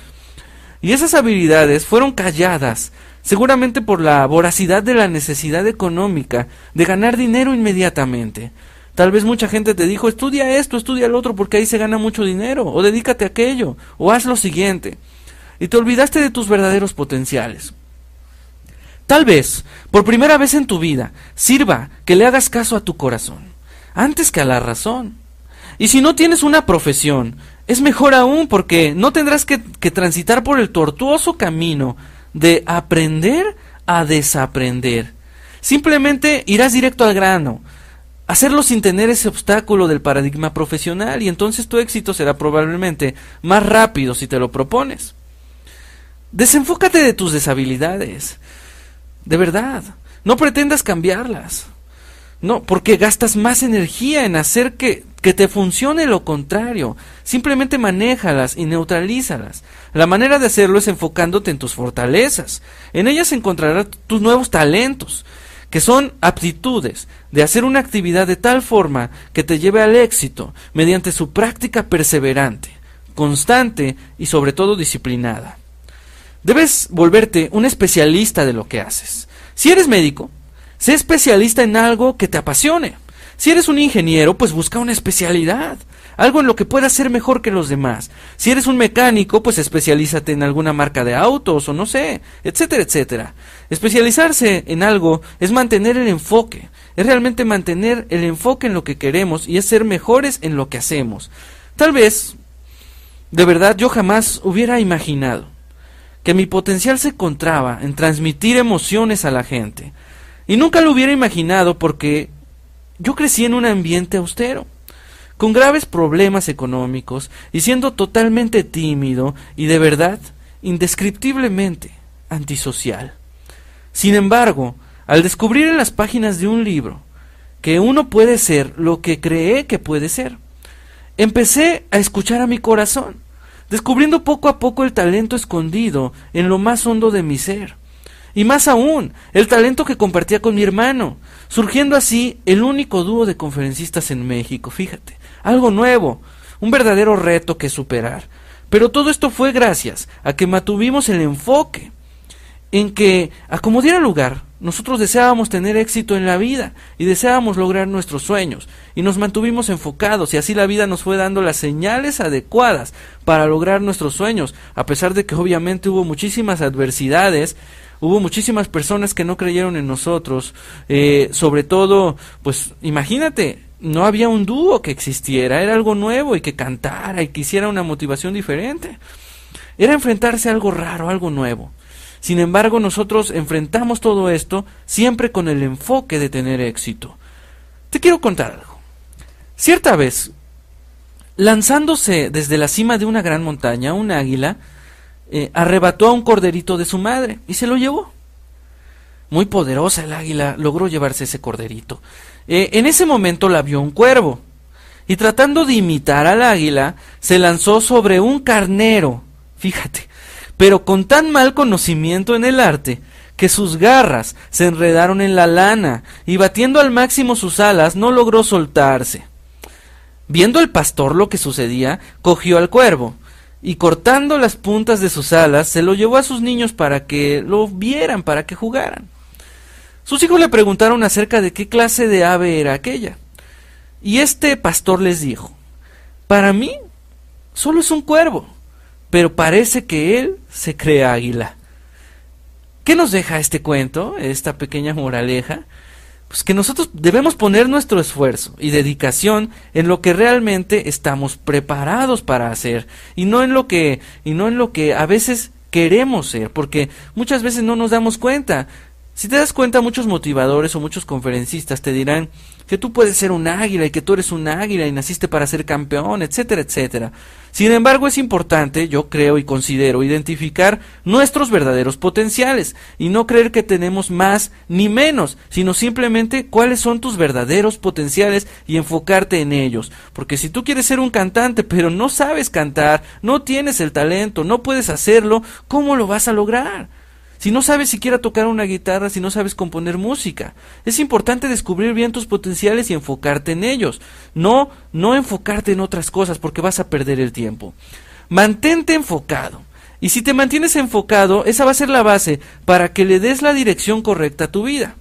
Y esas habilidades fueron calladas, seguramente por la voracidad de la necesidad económica de ganar dinero inmediatamente. Tal vez mucha gente te dijo, estudia esto, estudia el otro, porque ahí se gana mucho dinero, o dedícate a aquello, o haz lo siguiente. Y te olvidaste de tus verdaderos potenciales. Tal vez, por primera vez en tu vida, sirva que le hagas caso a tu corazón, antes que a la razón. Y si no tienes una profesión, es mejor aún porque no tendrás que, que transitar por el tortuoso camino de aprender a desaprender. Simplemente irás directo al grano, hacerlo sin tener ese obstáculo del paradigma profesional y entonces tu éxito será probablemente más rápido si te lo propones. Desenfócate de tus deshabilidades. De verdad, no pretendas cambiarlas. No, porque gastas más energía en hacer que, que te funcione lo contrario. Simplemente manéjalas y neutralízalas. La manera de hacerlo es enfocándote en tus fortalezas. En ellas encontrarás tus nuevos talentos, que son aptitudes de hacer una actividad de tal forma que te lleve al éxito mediante su práctica perseverante, constante y sobre todo disciplinada. Debes volverte un especialista de lo que haces. Si eres médico, sé especialista en algo que te apasione. Si eres un ingeniero, pues busca una especialidad, algo en lo que puedas ser mejor que los demás. Si eres un mecánico, pues especialízate en alguna marca de autos o no sé, etcétera, etcétera. Especializarse en algo es mantener el enfoque, es realmente mantener el enfoque en lo que queremos y es ser mejores en lo que hacemos. Tal vez, de verdad, yo jamás hubiera imaginado que mi potencial se encontraba en transmitir emociones a la gente. Y nunca lo hubiera imaginado porque yo crecí en un ambiente austero, con graves problemas económicos y siendo totalmente tímido y de verdad indescriptiblemente antisocial. Sin embargo, al descubrir en las páginas de un libro que uno puede ser lo que cree que puede ser, empecé a escuchar a mi corazón descubriendo poco a poco el talento escondido en lo más hondo de mi ser. Y más aún, el talento que compartía con mi hermano, surgiendo así el único dúo de conferencistas en México, fíjate, algo nuevo, un verdadero reto que superar. Pero todo esto fue gracias a que mantuvimos el enfoque en que, a como diera lugar, nosotros deseábamos tener éxito en la vida y deseábamos lograr nuestros sueños y nos mantuvimos enfocados y así la vida nos fue dando las señales adecuadas para lograr nuestros sueños, a pesar de que obviamente hubo muchísimas adversidades, hubo muchísimas personas que no creyeron en nosotros, eh, sobre todo, pues imagínate, no había un dúo que existiera, era algo nuevo y que cantara y que hiciera una motivación diferente. Era enfrentarse a algo raro, algo nuevo. Sin embargo, nosotros enfrentamos todo esto siempre con el enfoque de tener éxito. Te quiero contar algo. Cierta vez, lanzándose desde la cima de una gran montaña, un águila eh, arrebató a un corderito de su madre y se lo llevó. Muy poderosa el águila logró llevarse ese corderito. Eh, en ese momento la vio un cuervo y tratando de imitar al águila, se lanzó sobre un carnero. Fíjate, pero con tan mal conocimiento en el arte que sus garras se enredaron en la lana y batiendo al máximo sus alas no logró soltarse. Viendo el pastor lo que sucedía, cogió al cuervo y cortando las puntas de sus alas se lo llevó a sus niños para que lo vieran, para que jugaran. Sus hijos le preguntaron acerca de qué clase de ave era aquella. Y este pastor les dijo, para mí solo es un cuervo pero parece que él se cree águila. ¿Qué nos deja este cuento, esta pequeña moraleja? Pues que nosotros debemos poner nuestro esfuerzo y dedicación en lo que realmente estamos preparados para hacer y no en lo que y no en lo que a veces queremos ser, porque muchas veces no nos damos cuenta. Si te das cuenta, muchos motivadores o muchos conferencistas te dirán que tú puedes ser un águila y que tú eres un águila y naciste para ser campeón, etcétera, etcétera. Sin embargo, es importante, yo creo y considero, identificar nuestros verdaderos potenciales y no creer que tenemos más ni menos, sino simplemente cuáles son tus verdaderos potenciales y enfocarte en ellos. Porque si tú quieres ser un cantante pero no sabes cantar, no tienes el talento, no puedes hacerlo, ¿cómo lo vas a lograr? Si no sabes siquiera tocar una guitarra, si no sabes componer música. Es importante descubrir bien tus potenciales y enfocarte en ellos. No, no enfocarte en otras cosas porque vas a perder el tiempo. Mantente enfocado Y si te mantienes enfocado, esa va a ser la base para que le des la dirección correcta a tu vida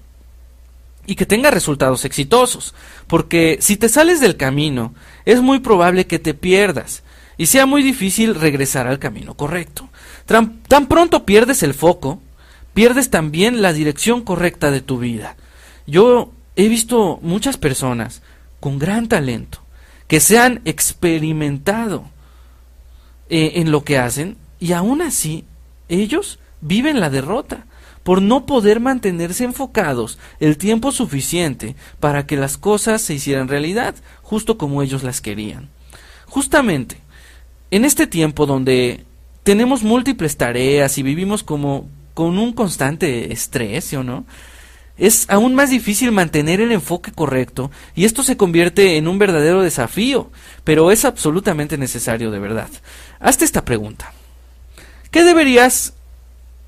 y que tenga resultados exitosos. Porque si te sales del camino, es muy probable que te pierdas y sea muy difícil regresar al camino correcto. Tan, pronto pierdes el foco, pierdes también la dirección correcta de tu vida. Yo he visto muchas personas con gran talento que se han experimentado eh, en lo que hacen y aún así ellos viven la derrota por no poder mantenerse enfocados el tiempo suficiente para que las cosas se hicieran realidad, justo como ellos las querían. Justamente, en este tiempo donde tenemos múltiples tareas y vivimos como con un constante estrés, ¿o no? Es aún más difícil mantener el enfoque correcto y esto se convierte en un verdadero desafío, pero es absolutamente necesario de verdad. Hazte esta pregunta. ¿Qué deberías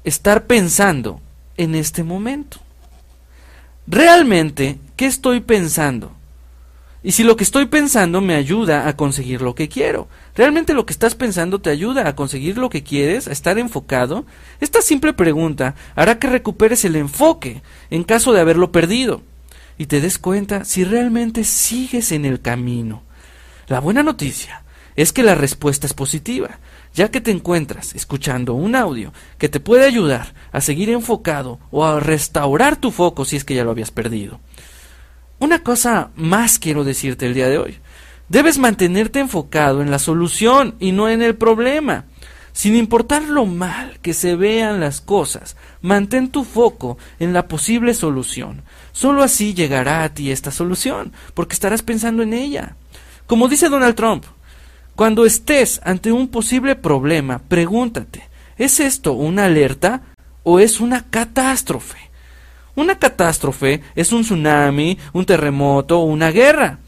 estar pensando en este momento. Realmente, ¿qué estoy pensando? Y si lo que estoy pensando me ayuda a conseguir lo que quiero, ¿realmente lo que estás pensando te ayuda a conseguir lo que quieres, a estar enfocado? Esta simple pregunta hará que recuperes el enfoque en caso de haberlo perdido y te des cuenta si realmente sigues en el camino. La buena noticia es que la respuesta es positiva ya que te encuentras escuchando un audio que te puede ayudar a seguir enfocado o a restaurar tu foco si es que ya lo habías perdido. Una cosa más quiero decirte el día de hoy. Debes mantenerte enfocado en la solución y no en el problema. Sin importar lo mal que se vean las cosas, mantén tu foco en la posible solución. Solo así llegará a ti esta solución, porque estarás pensando en ella. Como dice Donald Trump, cuando estés ante un posible problema, pregúntate, ¿es esto una alerta o es una catástrofe? Una catástrofe es un tsunami, un terremoto una guerra.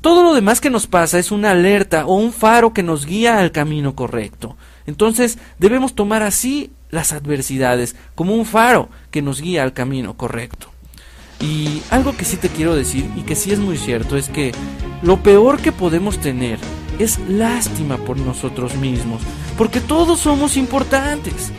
Todo lo demás que nos pasa es una alerta o un faro que nos guía al camino correcto. Entonces debemos tomar así las adversidades como un faro que nos guía al camino correcto. Y algo que sí te quiero decir y que sí es muy cierto es que lo peor que podemos tener es lástima por nosotros mismos, porque todos somos importantes.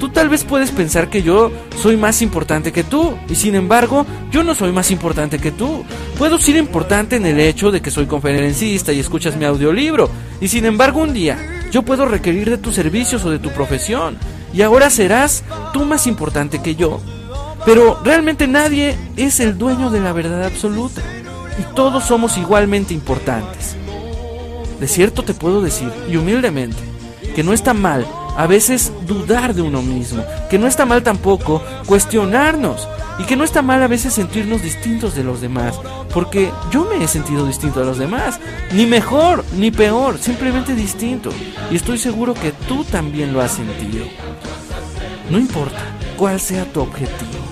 Tú tal vez puedes pensar que yo soy más importante que tú, y sin embargo, yo no soy más importante que tú. Puedo ser importante en el hecho de que soy conferencista y escuchas mi audiolibro, y sin embargo un día yo puedo requerir de tus servicios o de tu profesión, y ahora serás tú más importante que yo. Pero realmente nadie es el dueño de la verdad absoluta, y todos somos igualmente importantes. De cierto te puedo decir, y humildemente, que no está mal a veces dudar de uno mismo, que no está mal tampoco cuestionarnos y que no está mal a veces sentirnos distintos de los demás, porque yo me he sentido distinto a los demás, ni mejor ni peor, simplemente distinto, y estoy seguro que tú también lo has sentido. No importa cuál sea tu objetivo,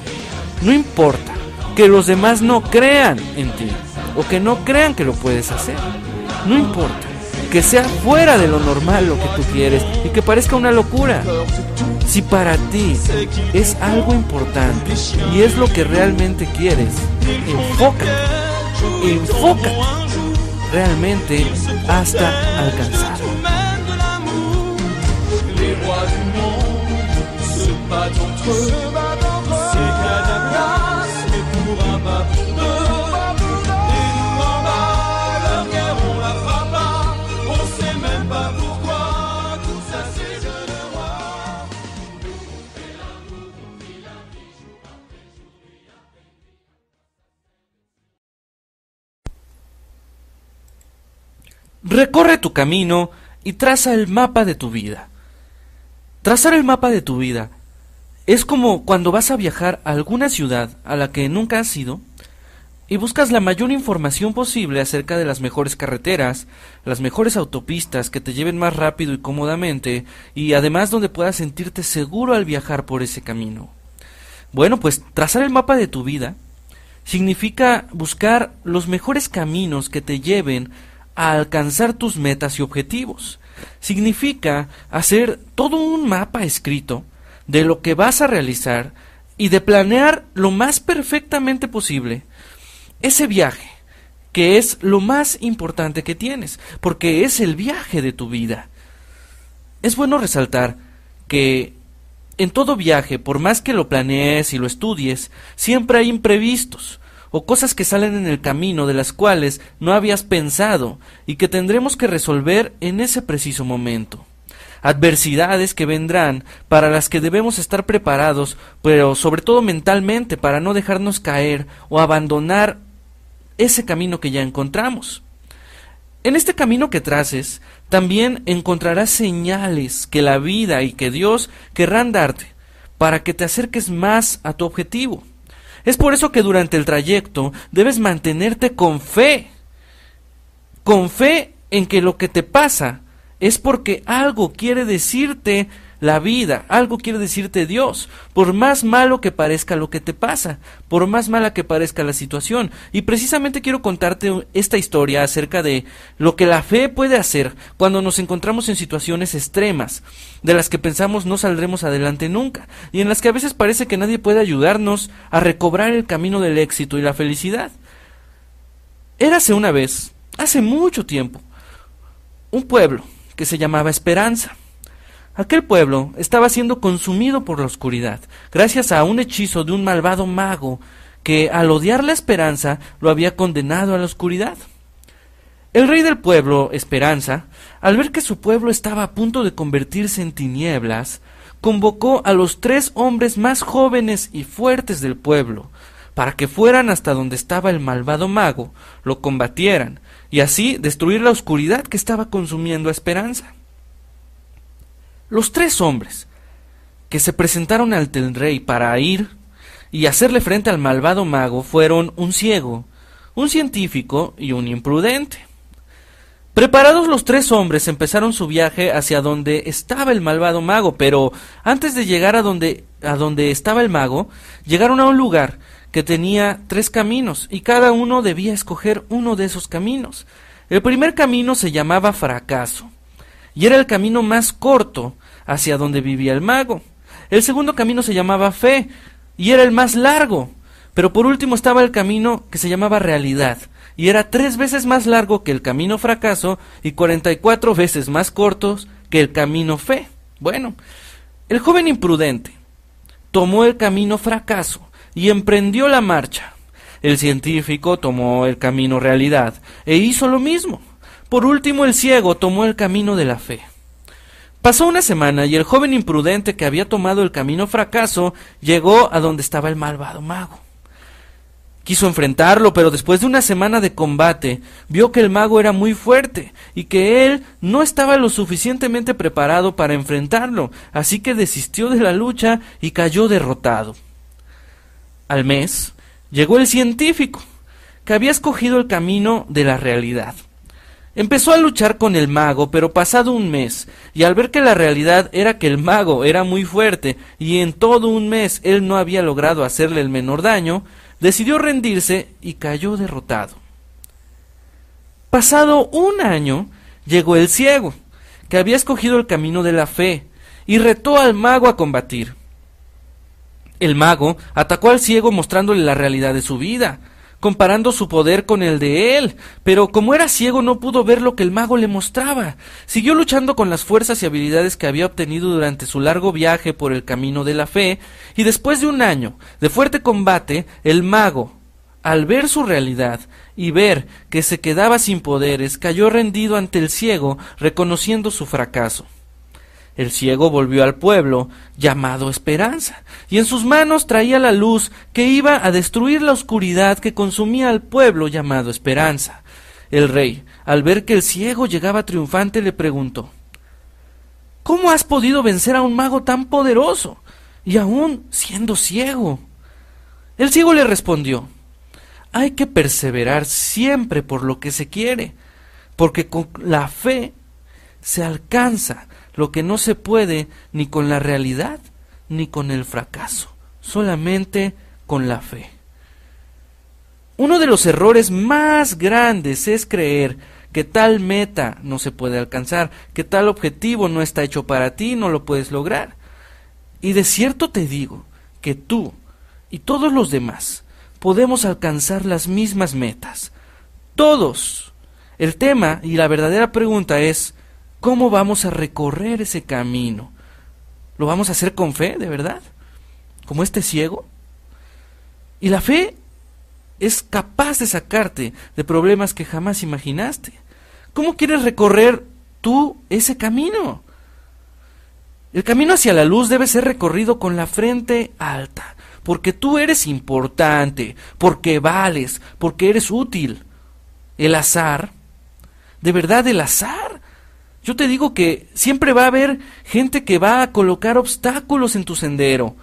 no importa que los demás no crean en ti o que no crean que lo puedes hacer, no importa que sea fuera de lo normal lo que tú quieres y que parezca una locura. Si para ti es algo importante y es lo que realmente quieres, enfócate, enfócate realmente hasta alcanzar. Recorre tu camino y traza el mapa de tu vida. Trazar el mapa de tu vida es como cuando vas a viajar a alguna ciudad a la que nunca has ido y buscas la mayor información posible acerca de las mejores carreteras, las mejores autopistas que te lleven más rápido y cómodamente y además donde puedas sentirte seguro al viajar por ese camino. Bueno, pues trazar el mapa de tu vida significa buscar los mejores caminos que te lleven alcanzar tus metas y objetivos. Significa hacer todo un mapa escrito de lo que vas a realizar y de planear lo más perfectamente posible ese viaje, que es lo más importante que tienes, porque es el viaje de tu vida. Es bueno resaltar que en todo viaje, por más que lo planees y lo estudies, siempre hay imprevistos o cosas que salen en el camino de las cuales no habías pensado y que tendremos que resolver en ese preciso momento. Adversidades que vendrán para las que debemos estar preparados, pero sobre todo mentalmente para no dejarnos caer o abandonar ese camino que ya encontramos. En este camino que traces, también encontrarás señales que la vida y que Dios querrán darte para que te acerques más a tu objetivo. Es por eso que durante el trayecto debes mantenerte con fe, con fe en que lo que te pasa es porque algo quiere decirte la vida, algo quiere decirte Dios, por más malo que parezca lo que te pasa, por más mala que parezca la situación. Y precisamente quiero contarte esta historia acerca de lo que la fe puede hacer cuando nos encontramos en situaciones extremas, de las que pensamos no saldremos adelante nunca, y en las que a veces parece que nadie puede ayudarnos a recobrar el camino del éxito y la felicidad. Érase una vez, hace mucho tiempo, un pueblo que se llamaba Esperanza. Aquel pueblo estaba siendo consumido por la oscuridad, gracias a un hechizo de un malvado mago que, al odiar la esperanza, lo había condenado a la oscuridad. El rey del pueblo, Esperanza, al ver que su pueblo estaba a punto de convertirse en tinieblas, convocó a los tres hombres más jóvenes y fuertes del pueblo, para que fueran hasta donde estaba el malvado mago, lo combatieran, y así destruir la oscuridad que estaba consumiendo a Esperanza. Los tres hombres que se presentaron ante el rey para ir y hacerle frente al malvado mago fueron un ciego, un científico y un imprudente. Preparados los tres hombres empezaron su viaje hacia donde estaba el malvado mago, pero antes de llegar a donde, a donde estaba el mago, llegaron a un lugar que tenía tres caminos y cada uno debía escoger uno de esos caminos. El primer camino se llamaba fracaso y era el camino más corto hacia donde vivía el mago. El segundo camino se llamaba fe y era el más largo. Pero por último estaba el camino que se llamaba realidad y era tres veces más largo que el camino fracaso y cuarenta y cuatro veces más cortos que el camino fe. Bueno, el joven imprudente tomó el camino fracaso y emprendió la marcha. El científico tomó el camino realidad e hizo lo mismo. Por último, el ciego tomó el camino de la fe. Pasó una semana y el joven imprudente que había tomado el camino fracaso llegó a donde estaba el malvado mago. Quiso enfrentarlo, pero después de una semana de combate vio que el mago era muy fuerte y que él no estaba lo suficientemente preparado para enfrentarlo, así que desistió de la lucha y cayó derrotado. Al mes llegó el científico, que había escogido el camino de la realidad. Empezó a luchar con el mago, pero pasado un mes, y al ver que la realidad era que el mago era muy fuerte y en todo un mes él no había logrado hacerle el menor daño, decidió rendirse y cayó derrotado. Pasado un año, llegó el ciego, que había escogido el camino de la fe, y retó al mago a combatir. El mago atacó al ciego mostrándole la realidad de su vida, comparando su poder con el de él, pero como era ciego no pudo ver lo que el mago le mostraba. Siguió luchando con las fuerzas y habilidades que había obtenido durante su largo viaje por el camino de la fe, y después de un año de fuerte combate, el mago, al ver su realidad y ver que se quedaba sin poderes, cayó rendido ante el ciego, reconociendo su fracaso. El ciego volvió al pueblo, llamado Esperanza, y en sus manos traía la luz que iba a destruir la oscuridad que consumía al pueblo llamado Esperanza. El rey, al ver que el ciego llegaba triunfante, le preguntó ¿Cómo has podido vencer a un mago tan poderoso, y aún siendo ciego? El ciego le respondió Hay que perseverar siempre por lo que se quiere, porque con la fe se alcanza lo que no se puede ni con la realidad ni con el fracaso, solamente con la fe. Uno de los errores más grandes es creer que tal meta no se puede alcanzar, que tal objetivo no está hecho para ti, no lo puedes lograr. Y de cierto te digo que tú y todos los demás podemos alcanzar las mismas metas. Todos. El tema y la verdadera pregunta es, ¿Cómo vamos a recorrer ese camino? ¿Lo vamos a hacer con fe, de verdad? ¿Como este ciego? Y la fe es capaz de sacarte de problemas que jamás imaginaste. ¿Cómo quieres recorrer tú ese camino? El camino hacia la luz debe ser recorrido con la frente alta, porque tú eres importante, porque vales, porque eres útil. El azar, de verdad el azar. Yo te digo que siempre va a haber gente que va a colocar obstáculos en tu sendero,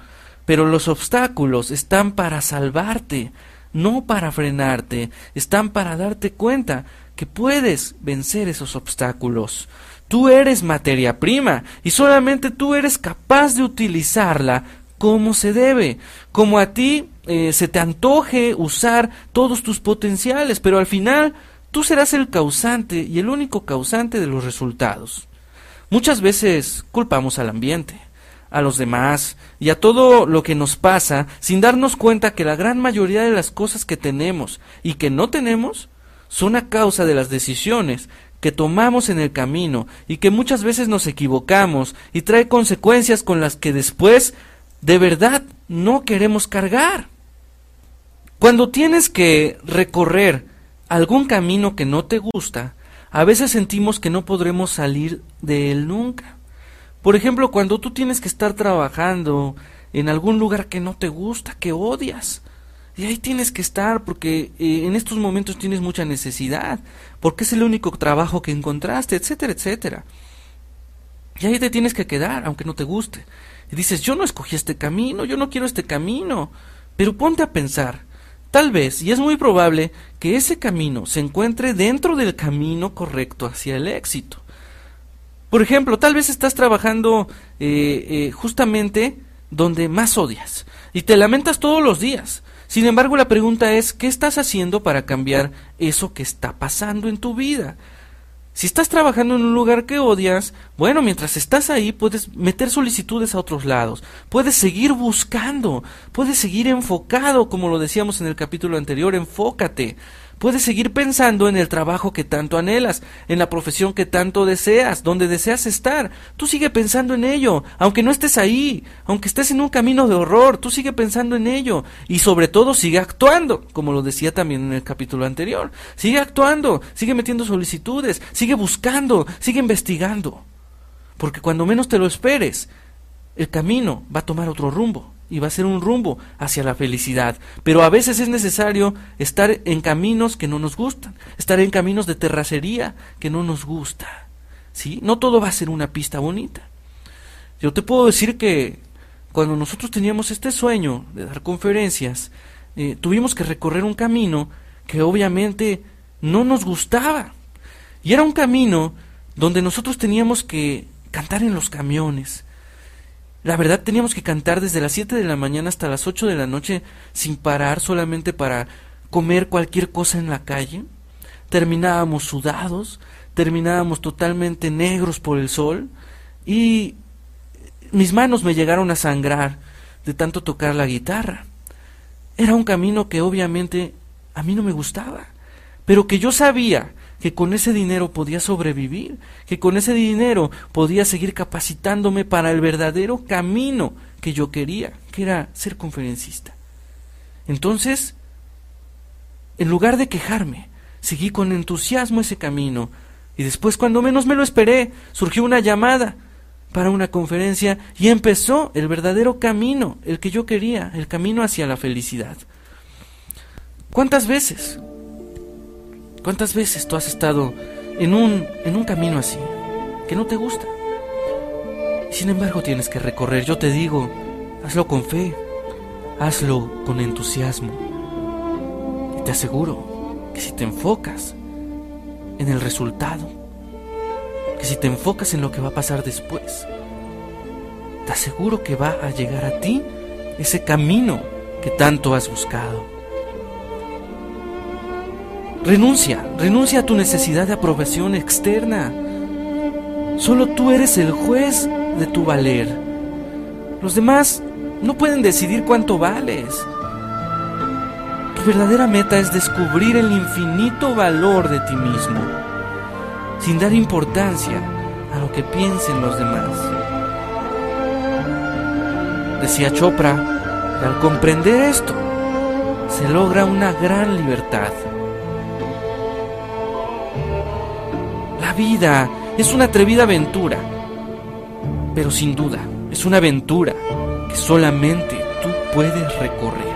pero los obstáculos están para salvarte, no para frenarte, están para darte cuenta que puedes vencer esos obstáculos. Tú eres materia prima y solamente tú eres capaz de utilizarla como se debe, como a ti eh, se te antoje usar todos tus potenciales, pero al final tú serás el causante y el único causante de los resultados. Muchas veces culpamos al ambiente, a los demás y a todo lo que nos pasa sin darnos cuenta que la gran mayoría de las cosas que tenemos y que no tenemos son a causa de las decisiones que tomamos en el camino y que muchas veces nos equivocamos y trae consecuencias con las que después de verdad no queremos cargar. Cuando tienes que recorrer algún camino que no te gusta, a veces sentimos que no podremos salir de él nunca. Por ejemplo, cuando tú tienes que estar trabajando en algún lugar que no te gusta, que odias, y ahí tienes que estar porque eh, en estos momentos tienes mucha necesidad, porque es el único trabajo que encontraste, etcétera, etcétera. Y ahí te tienes que quedar, aunque no te guste. Y dices, yo no escogí este camino, yo no quiero este camino. Pero ponte a pensar, tal vez, y es muy probable, que ese camino se encuentre dentro del camino correcto hacia el éxito. Por ejemplo, tal vez estás trabajando eh, eh, justamente donde más odias y te lamentas todos los días sin embargo, la pregunta es, ¿qué estás haciendo para cambiar eso que está pasando en tu vida? Si estás trabajando en un lugar que odias, bueno, mientras estás ahí puedes meter solicitudes a otros lados, puedes seguir buscando, puedes seguir enfocado, como lo decíamos en el capítulo anterior, enfócate. Puedes seguir pensando en el trabajo que tanto anhelas, en la profesión que tanto deseas, donde deseas estar. Tú sigue pensando en ello, aunque no estés ahí, aunque estés en un camino de horror, tú sigue pensando en ello y sobre todo sigue actuando, como lo decía también en el capítulo anterior. Sigue actuando, sigue metiendo solicitudes, sigue buscando, sigue investigando. Porque cuando menos te lo esperes, el camino va a tomar otro rumbo y va a ser un rumbo hacia la felicidad. Pero a veces es necesario estar en caminos que no nos gustan, estar en caminos de terracería que no nos gusta. ¿Sí? No todo va a ser una pista bonita. Yo te puedo decir que cuando nosotros teníamos este sueño de dar conferencias, eh, tuvimos que recorrer un camino que obviamente no nos gustaba. Y era un camino donde nosotros teníamos que cantar en los camiones, la verdad teníamos que cantar desde las 7 de la mañana hasta las 8 de la noche sin parar solamente para comer cualquier cosa en la calle. Terminábamos sudados, terminábamos totalmente negros por el sol y mis manos me llegaron a sangrar de tanto tocar la guitarra. Era un camino que obviamente a mí no me gustaba, pero que yo sabía que con ese dinero podía sobrevivir, que con ese dinero podía seguir capacitándome para el verdadero camino que yo quería, que era ser conferencista. Entonces, en lugar de quejarme, seguí con entusiasmo ese camino y después, cuando menos me lo esperé, surgió una llamada para una conferencia y empezó el verdadero camino, el que yo quería, el camino hacia la felicidad. ¿Cuántas veces ¿Cuántas veces tú has estado en un, en un camino así, que no te gusta? Sin embargo, tienes que recorrer. Yo te digo, hazlo con fe, hazlo con entusiasmo. Y te aseguro que si te enfocas en el resultado, que si te enfocas en lo que va a pasar después, te aseguro que va a llegar a ti ese camino que tanto has buscado. Renuncia, renuncia a tu necesidad de aprobación externa. Solo tú eres el juez de tu valer. Los demás no pueden decidir cuánto vales. Tu verdadera meta es descubrir el infinito valor de ti mismo, sin dar importancia a lo que piensen los demás. decía Chopra, y al comprender esto, se logra una gran libertad. Vida es una atrevida aventura, pero sin duda es una aventura que solamente tú puedes recorrer,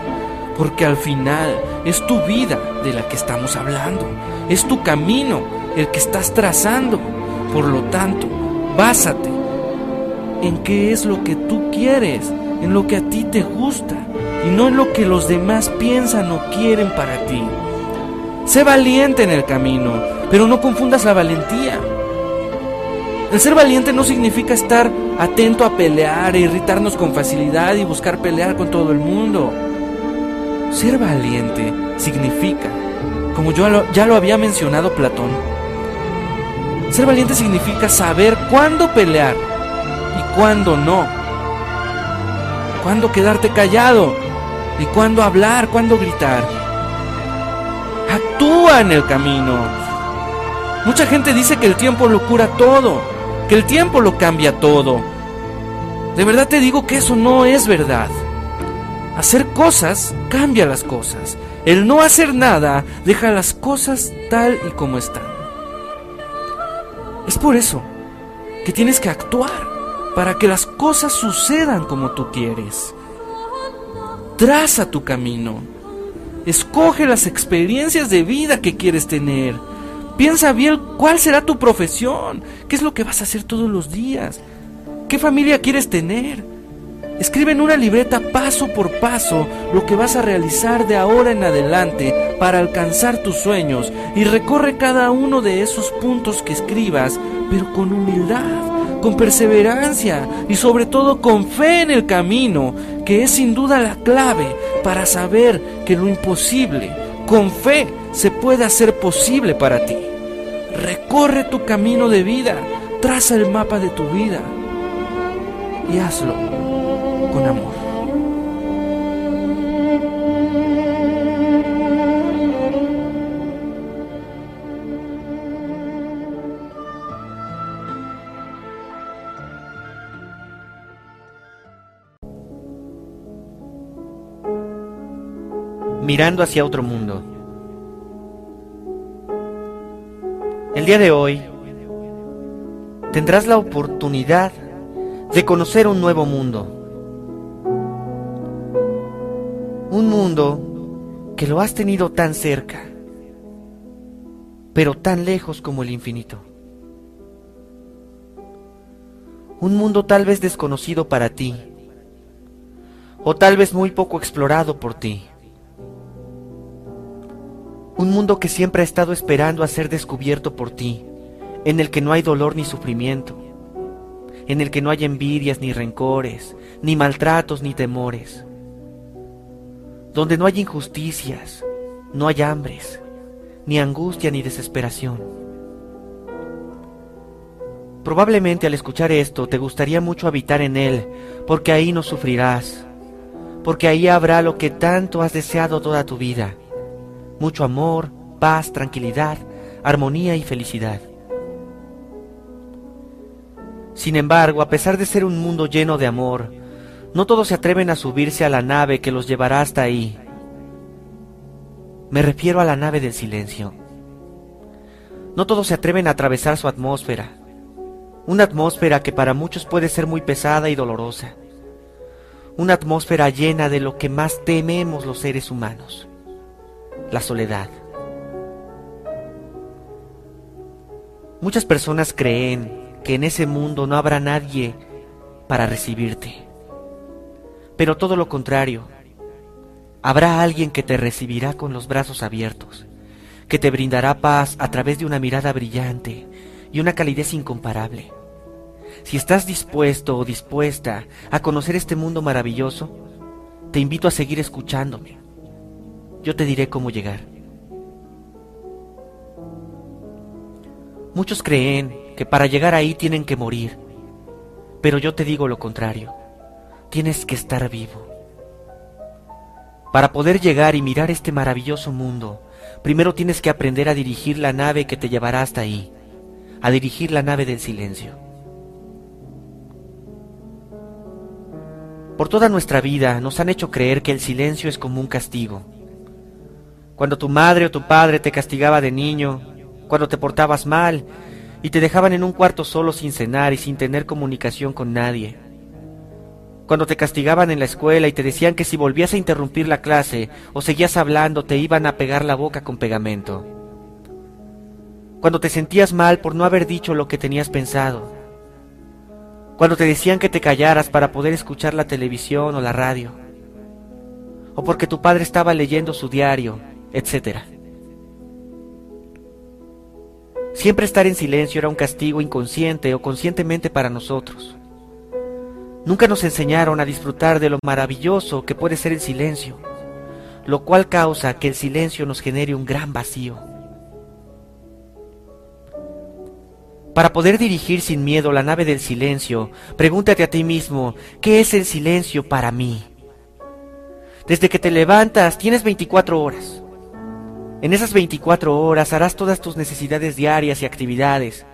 porque al final es tu vida de la que estamos hablando, es tu camino el que estás trazando, por lo tanto, básate en qué es lo que tú quieres, en lo que a ti te gusta y no en lo que los demás piensan o quieren para ti. Sé valiente en el camino, pero no confundas la valentía. El ser valiente no significa estar atento a pelear e irritarnos con facilidad y buscar pelear con todo el mundo. Ser valiente significa, como yo ya lo había mencionado Platón, ser valiente significa saber cuándo pelear y cuándo no. Cuándo quedarte callado y cuándo hablar, cuándo gritar. Actúa en el camino. Mucha gente dice que el tiempo lo cura todo, que el tiempo lo cambia todo. De verdad te digo que eso no es verdad. Hacer cosas cambia las cosas. El no hacer nada deja las cosas tal y como están. Es por eso que tienes que actuar para que las cosas sucedan como tú quieres. Traza tu camino. Escoge las experiencias de vida que quieres tener. Piensa bien cuál será tu profesión, qué es lo que vas a hacer todos los días, qué familia quieres tener. Escribe en una libreta paso por paso lo que vas a realizar de ahora en adelante para alcanzar tus sueños y recorre cada uno de esos puntos que escribas, pero con humildad con perseverancia y sobre todo con fe en el camino, que es sin duda la clave para saber que lo imposible, con fe, se puede hacer posible para ti. Recorre tu camino de vida, traza el mapa de tu vida y hazlo con amor. Mirando hacia otro mundo. El día de hoy tendrás la oportunidad de conocer un nuevo mundo. Un mundo que lo has tenido tan cerca, pero tan lejos como el infinito. Un mundo tal vez desconocido para ti, o tal vez muy poco explorado por ti. Un mundo que siempre ha estado esperando a ser descubierto por ti, en el que no hay dolor ni sufrimiento, en el que no hay envidias ni rencores, ni maltratos ni temores, donde no hay injusticias, no hay hambres, ni angustia ni desesperación. Probablemente al escuchar esto te gustaría mucho habitar en él, porque ahí no sufrirás, porque ahí habrá lo que tanto has deseado toda tu vida mucho amor, paz, tranquilidad, armonía y felicidad. Sin embargo, a pesar de ser un mundo lleno de amor, no todos se atreven a subirse a la nave que los llevará hasta ahí. Me refiero a la nave del silencio. No todos se atreven a atravesar su atmósfera, una atmósfera que para muchos puede ser muy pesada y dolorosa, una atmósfera llena de lo que más tememos los seres humanos, la soledad. Muchas personas creen que en ese mundo no habrá nadie para recibirte. Pero todo lo contrario, habrá alguien que te recibirá con los brazos abiertos, que te brindará paz a través de una mirada brillante y una calidez incomparable. Si estás dispuesto o dispuesta a conocer este mundo maravilloso, te invito a seguir escuchándome yo te diré cómo llegar. Muchos creen que para llegar ahí tienen que morir, pero yo te digo lo contrario, tienes que estar vivo. Para poder llegar y mirar este maravilloso mundo, primero tienes que aprender a dirigir la nave que te llevará hasta ahí, a dirigir la nave del silencio. Por toda nuestra vida nos han hecho creer que el silencio es como un castigo. Cuando tu madre o tu padre te castigaba de niño, cuando te portabas mal y te dejaban en un cuarto solo sin cenar y sin tener comunicación con nadie. Cuando te castigaban en la escuela y te decían que si volvías a interrumpir la clase o seguías hablando te iban a pegar la boca con pegamento. Cuando te sentías mal por no haber dicho lo que tenías pensado cuando te decían que te callaras para poder escuchar la televisión o la radio, o porque tu padre estaba leyendo su diario, etc. Siempre estar en silencio era un castigo inconsciente o conscientemente para nosotros. Nunca nos enseñaron a disfrutar de lo maravilloso que puede ser el silencio, lo cual causa que el silencio nos genere un gran vacío. Para poder dirigir sin miedo la nave del silencio, pregúntate a ti mismo, ¿qué es el silencio para mí? Desde que te levantas tienes 24 horas. En esas 24 horas harás todas tus necesidades diarias y actividades,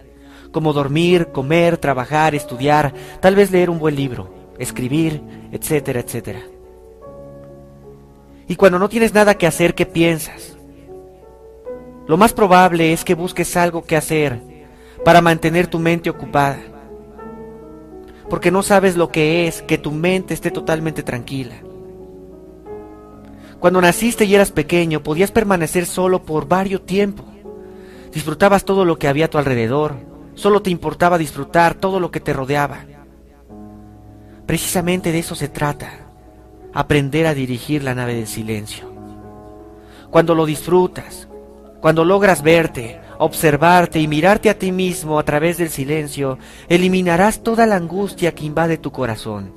como dormir, comer, trabajar, estudiar, tal vez leer un buen libro, escribir, etcétera, etcétera. Y cuando no tienes nada que hacer, ¿qué piensas? Lo más probable es que busques algo que hacer para mantener tu mente ocupada. Porque no sabes lo que es que tu mente esté totalmente tranquila. Cuando naciste y eras pequeño podías permanecer solo por varios tiempo. Disfrutabas todo lo que había a tu alrededor. Solo te importaba disfrutar todo lo que te rodeaba. Precisamente de eso se trata. Aprender a dirigir la nave del silencio. Cuando lo disfrutas, cuando logras verte, observarte y mirarte a ti mismo a través del silencio, eliminarás toda la angustia que invade tu corazón.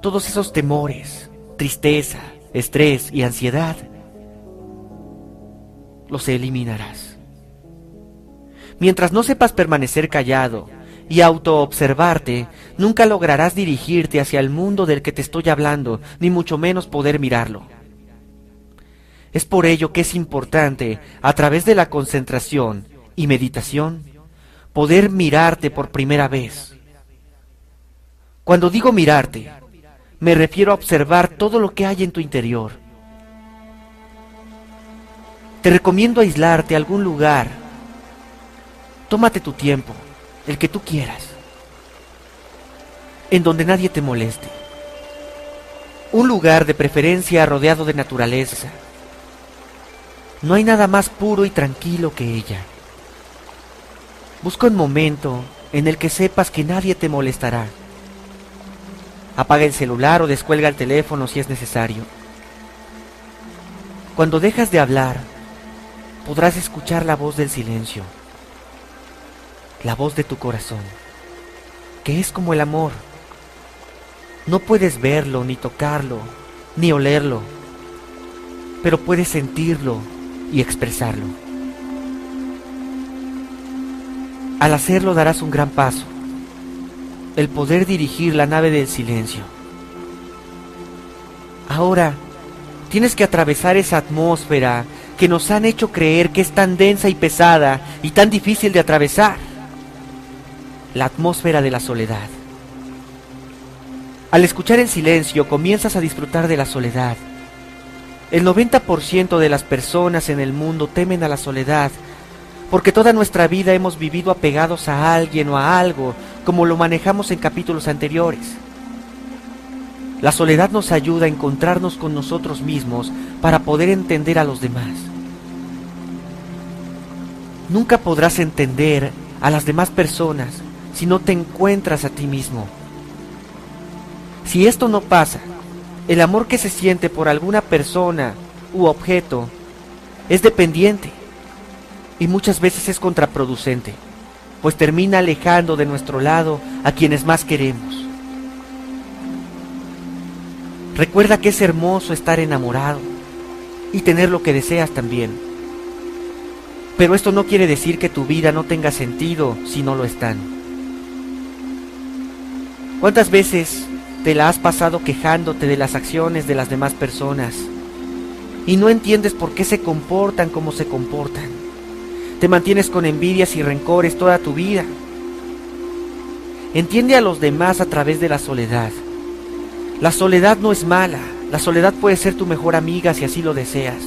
Todos esos temores, tristeza, estrés y ansiedad, los eliminarás. Mientras no sepas permanecer callado y autoobservarte, nunca lograrás dirigirte hacia el mundo del que te estoy hablando, ni mucho menos poder mirarlo. Es por ello que es importante, a través de la concentración y meditación, poder mirarte por primera vez. Cuando digo mirarte, me refiero a observar todo lo que hay en tu interior. Te recomiendo aislarte a algún lugar. Tómate tu tiempo, el que tú quieras, en donde nadie te moleste. Un lugar de preferencia rodeado de naturaleza no hay nada más puro y tranquilo que ella. Busca un momento en el que sepas que nadie te molestará. Apaga el celular o descuelga el teléfono si es necesario. Cuando dejas de hablar, podrás escuchar la voz del silencio, la voz de tu corazón, que es como el amor. No puedes verlo, ni tocarlo, ni olerlo, pero puedes sentirlo y expresarlo. Al hacerlo darás un gran paso, el poder dirigir la nave del silencio. Ahora, tienes que atravesar esa atmósfera que nos han hecho creer que es tan densa y pesada y tan difícil de atravesar. La atmósfera de la soledad. Al escuchar el silencio comienzas a disfrutar de la soledad el 90% de las personas en el mundo temen a la soledad, porque toda nuestra vida hemos vivido apegados a alguien o a algo, como lo manejamos en capítulos anteriores. La soledad nos ayuda a encontrarnos con nosotros mismos para poder entender a los demás. Nunca podrás entender a las demás personas si no te encuentras a ti mismo. Si esto no pasa, el amor que se siente por alguna persona u objeto es dependiente y muchas veces es contraproducente, pues termina alejando de nuestro lado a quienes más queremos. Recuerda que es hermoso estar enamorado y tener lo que deseas también. Pero esto no quiere decir que tu vida no tenga sentido si no lo están. ¿Cuántas veces te la has pasado quejándote de las acciones de las demás personas y no entiendes por qué se comportan como se comportan. Te mantienes con envidias y rencores toda tu vida. Entiende a los demás a través de la soledad. La soledad no es mala, la soledad puede ser tu mejor amiga si así lo deseas.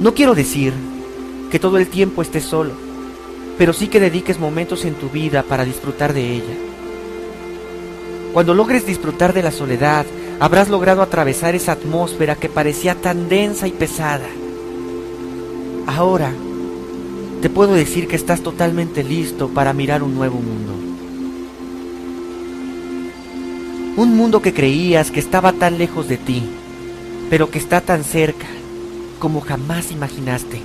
No quiero decir que todo el tiempo estés solo, pero sí que dediques momentos en tu vida para disfrutar de ella. Cuando logres disfrutar de la soledad, habrás logrado atravesar esa atmósfera que parecía tan densa y pesada. Ahora, te puedo decir que estás totalmente listo para mirar un nuevo mundo. Un mundo que creías que estaba tan lejos de ti, pero que está tan cerca como jamás imaginaste.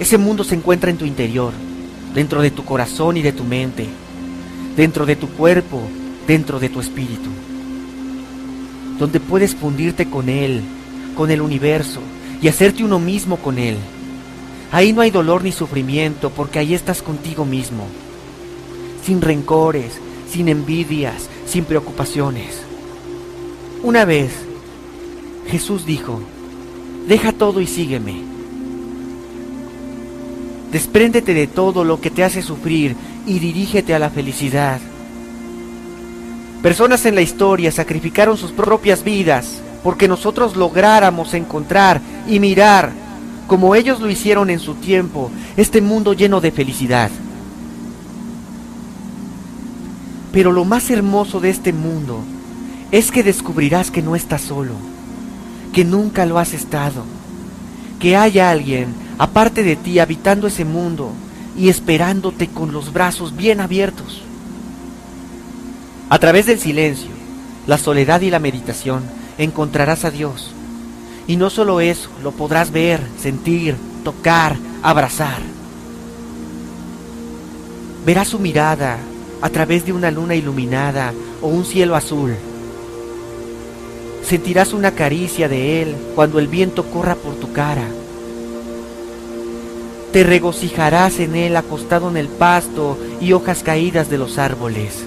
Ese mundo se encuentra en tu interior, dentro de tu corazón y de tu mente, dentro de tu cuerpo, dentro de tu espíritu, donde puedes fundirte con Él, con el universo, y hacerte uno mismo con Él. Ahí no hay dolor ni sufrimiento, porque ahí estás contigo mismo, sin rencores, sin envidias, sin preocupaciones. Una vez, Jesús dijo, deja todo y sígueme. Despréndete de todo lo que te hace sufrir y dirígete a la felicidad. Personas en la historia sacrificaron sus propias vidas porque nosotros lográramos encontrar y mirar, como ellos lo hicieron en su tiempo, este mundo lleno de felicidad. Pero lo más hermoso de este mundo es que descubrirás que no estás solo, que nunca lo has estado, que hay alguien aparte de ti habitando ese mundo y esperándote con los brazos bien abiertos. A través del silencio, la soledad y la meditación encontrarás a Dios. Y no solo eso, lo podrás ver, sentir, tocar, abrazar. Verás su mirada a través de una luna iluminada o un cielo azul. Sentirás una caricia de Él cuando el viento corra por tu cara. Te regocijarás en Él acostado en el pasto y hojas caídas de los árboles.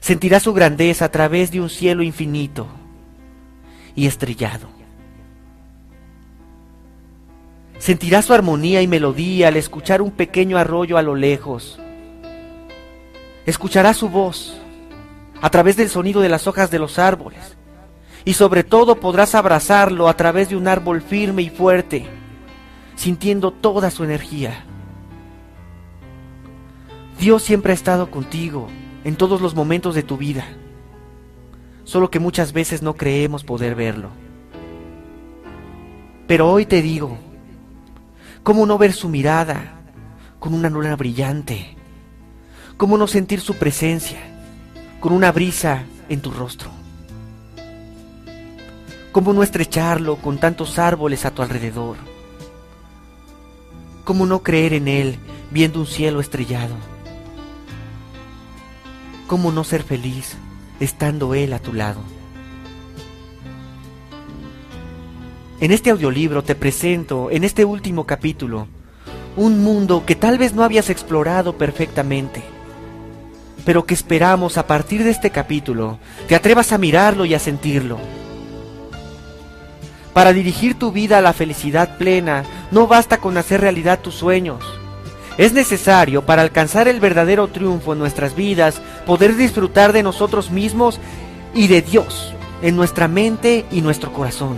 Sentirás su grandeza a través de un cielo infinito y estrellado. Sentirás su armonía y melodía al escuchar un pequeño arroyo a lo lejos Escucharás su voz a través del sonido de las hojas de los árboles. Y sobre todo podrás abrazarlo a través de un árbol firme y fuerte, sintiendo toda su energía. Dios siempre ha estado contigo en todos los momentos de tu vida, solo que muchas veces no creemos poder verlo. Pero hoy te digo, ¿cómo no ver su mirada con una luna brillante? ¿Cómo no sentir su presencia con una brisa en tu rostro? ¿Cómo no estrecharlo con tantos árboles a tu alrededor? ¿Cómo no creer en Él viendo un cielo estrellado? ¿Cómo no ser feliz estando Él a tu lado? En este audiolibro te presento, en este último capítulo, un mundo que tal vez no habías explorado perfectamente pero que esperamos a partir de este capítulo te atrevas a mirarlo y a sentirlo. Para dirigir tu vida a la felicidad plena, no basta con hacer realidad tus sueños. Es necesario, para alcanzar el verdadero triunfo en nuestras vidas, poder disfrutar de nosotros mismos y de Dios en nuestra mente y nuestro corazón.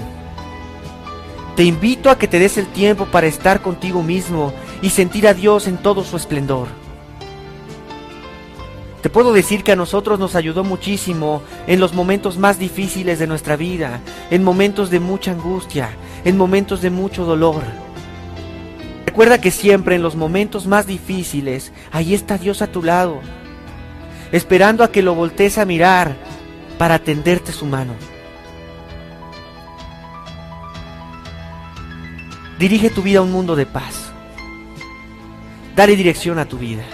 Te invito a que te des el tiempo para estar contigo mismo y sentir a Dios en todo su esplendor. Te puedo decir que a nosotros nos ayudó muchísimo en los momentos más difíciles de nuestra vida, en momentos de mucha angustia, en momentos de mucho dolor. Recuerda que siempre en los momentos más difíciles, ahí está Dios a tu lado, esperando a que lo voltees a mirar para tenderte su mano. Dirige tu vida a un mundo de paz. Dale dirección a tu vida.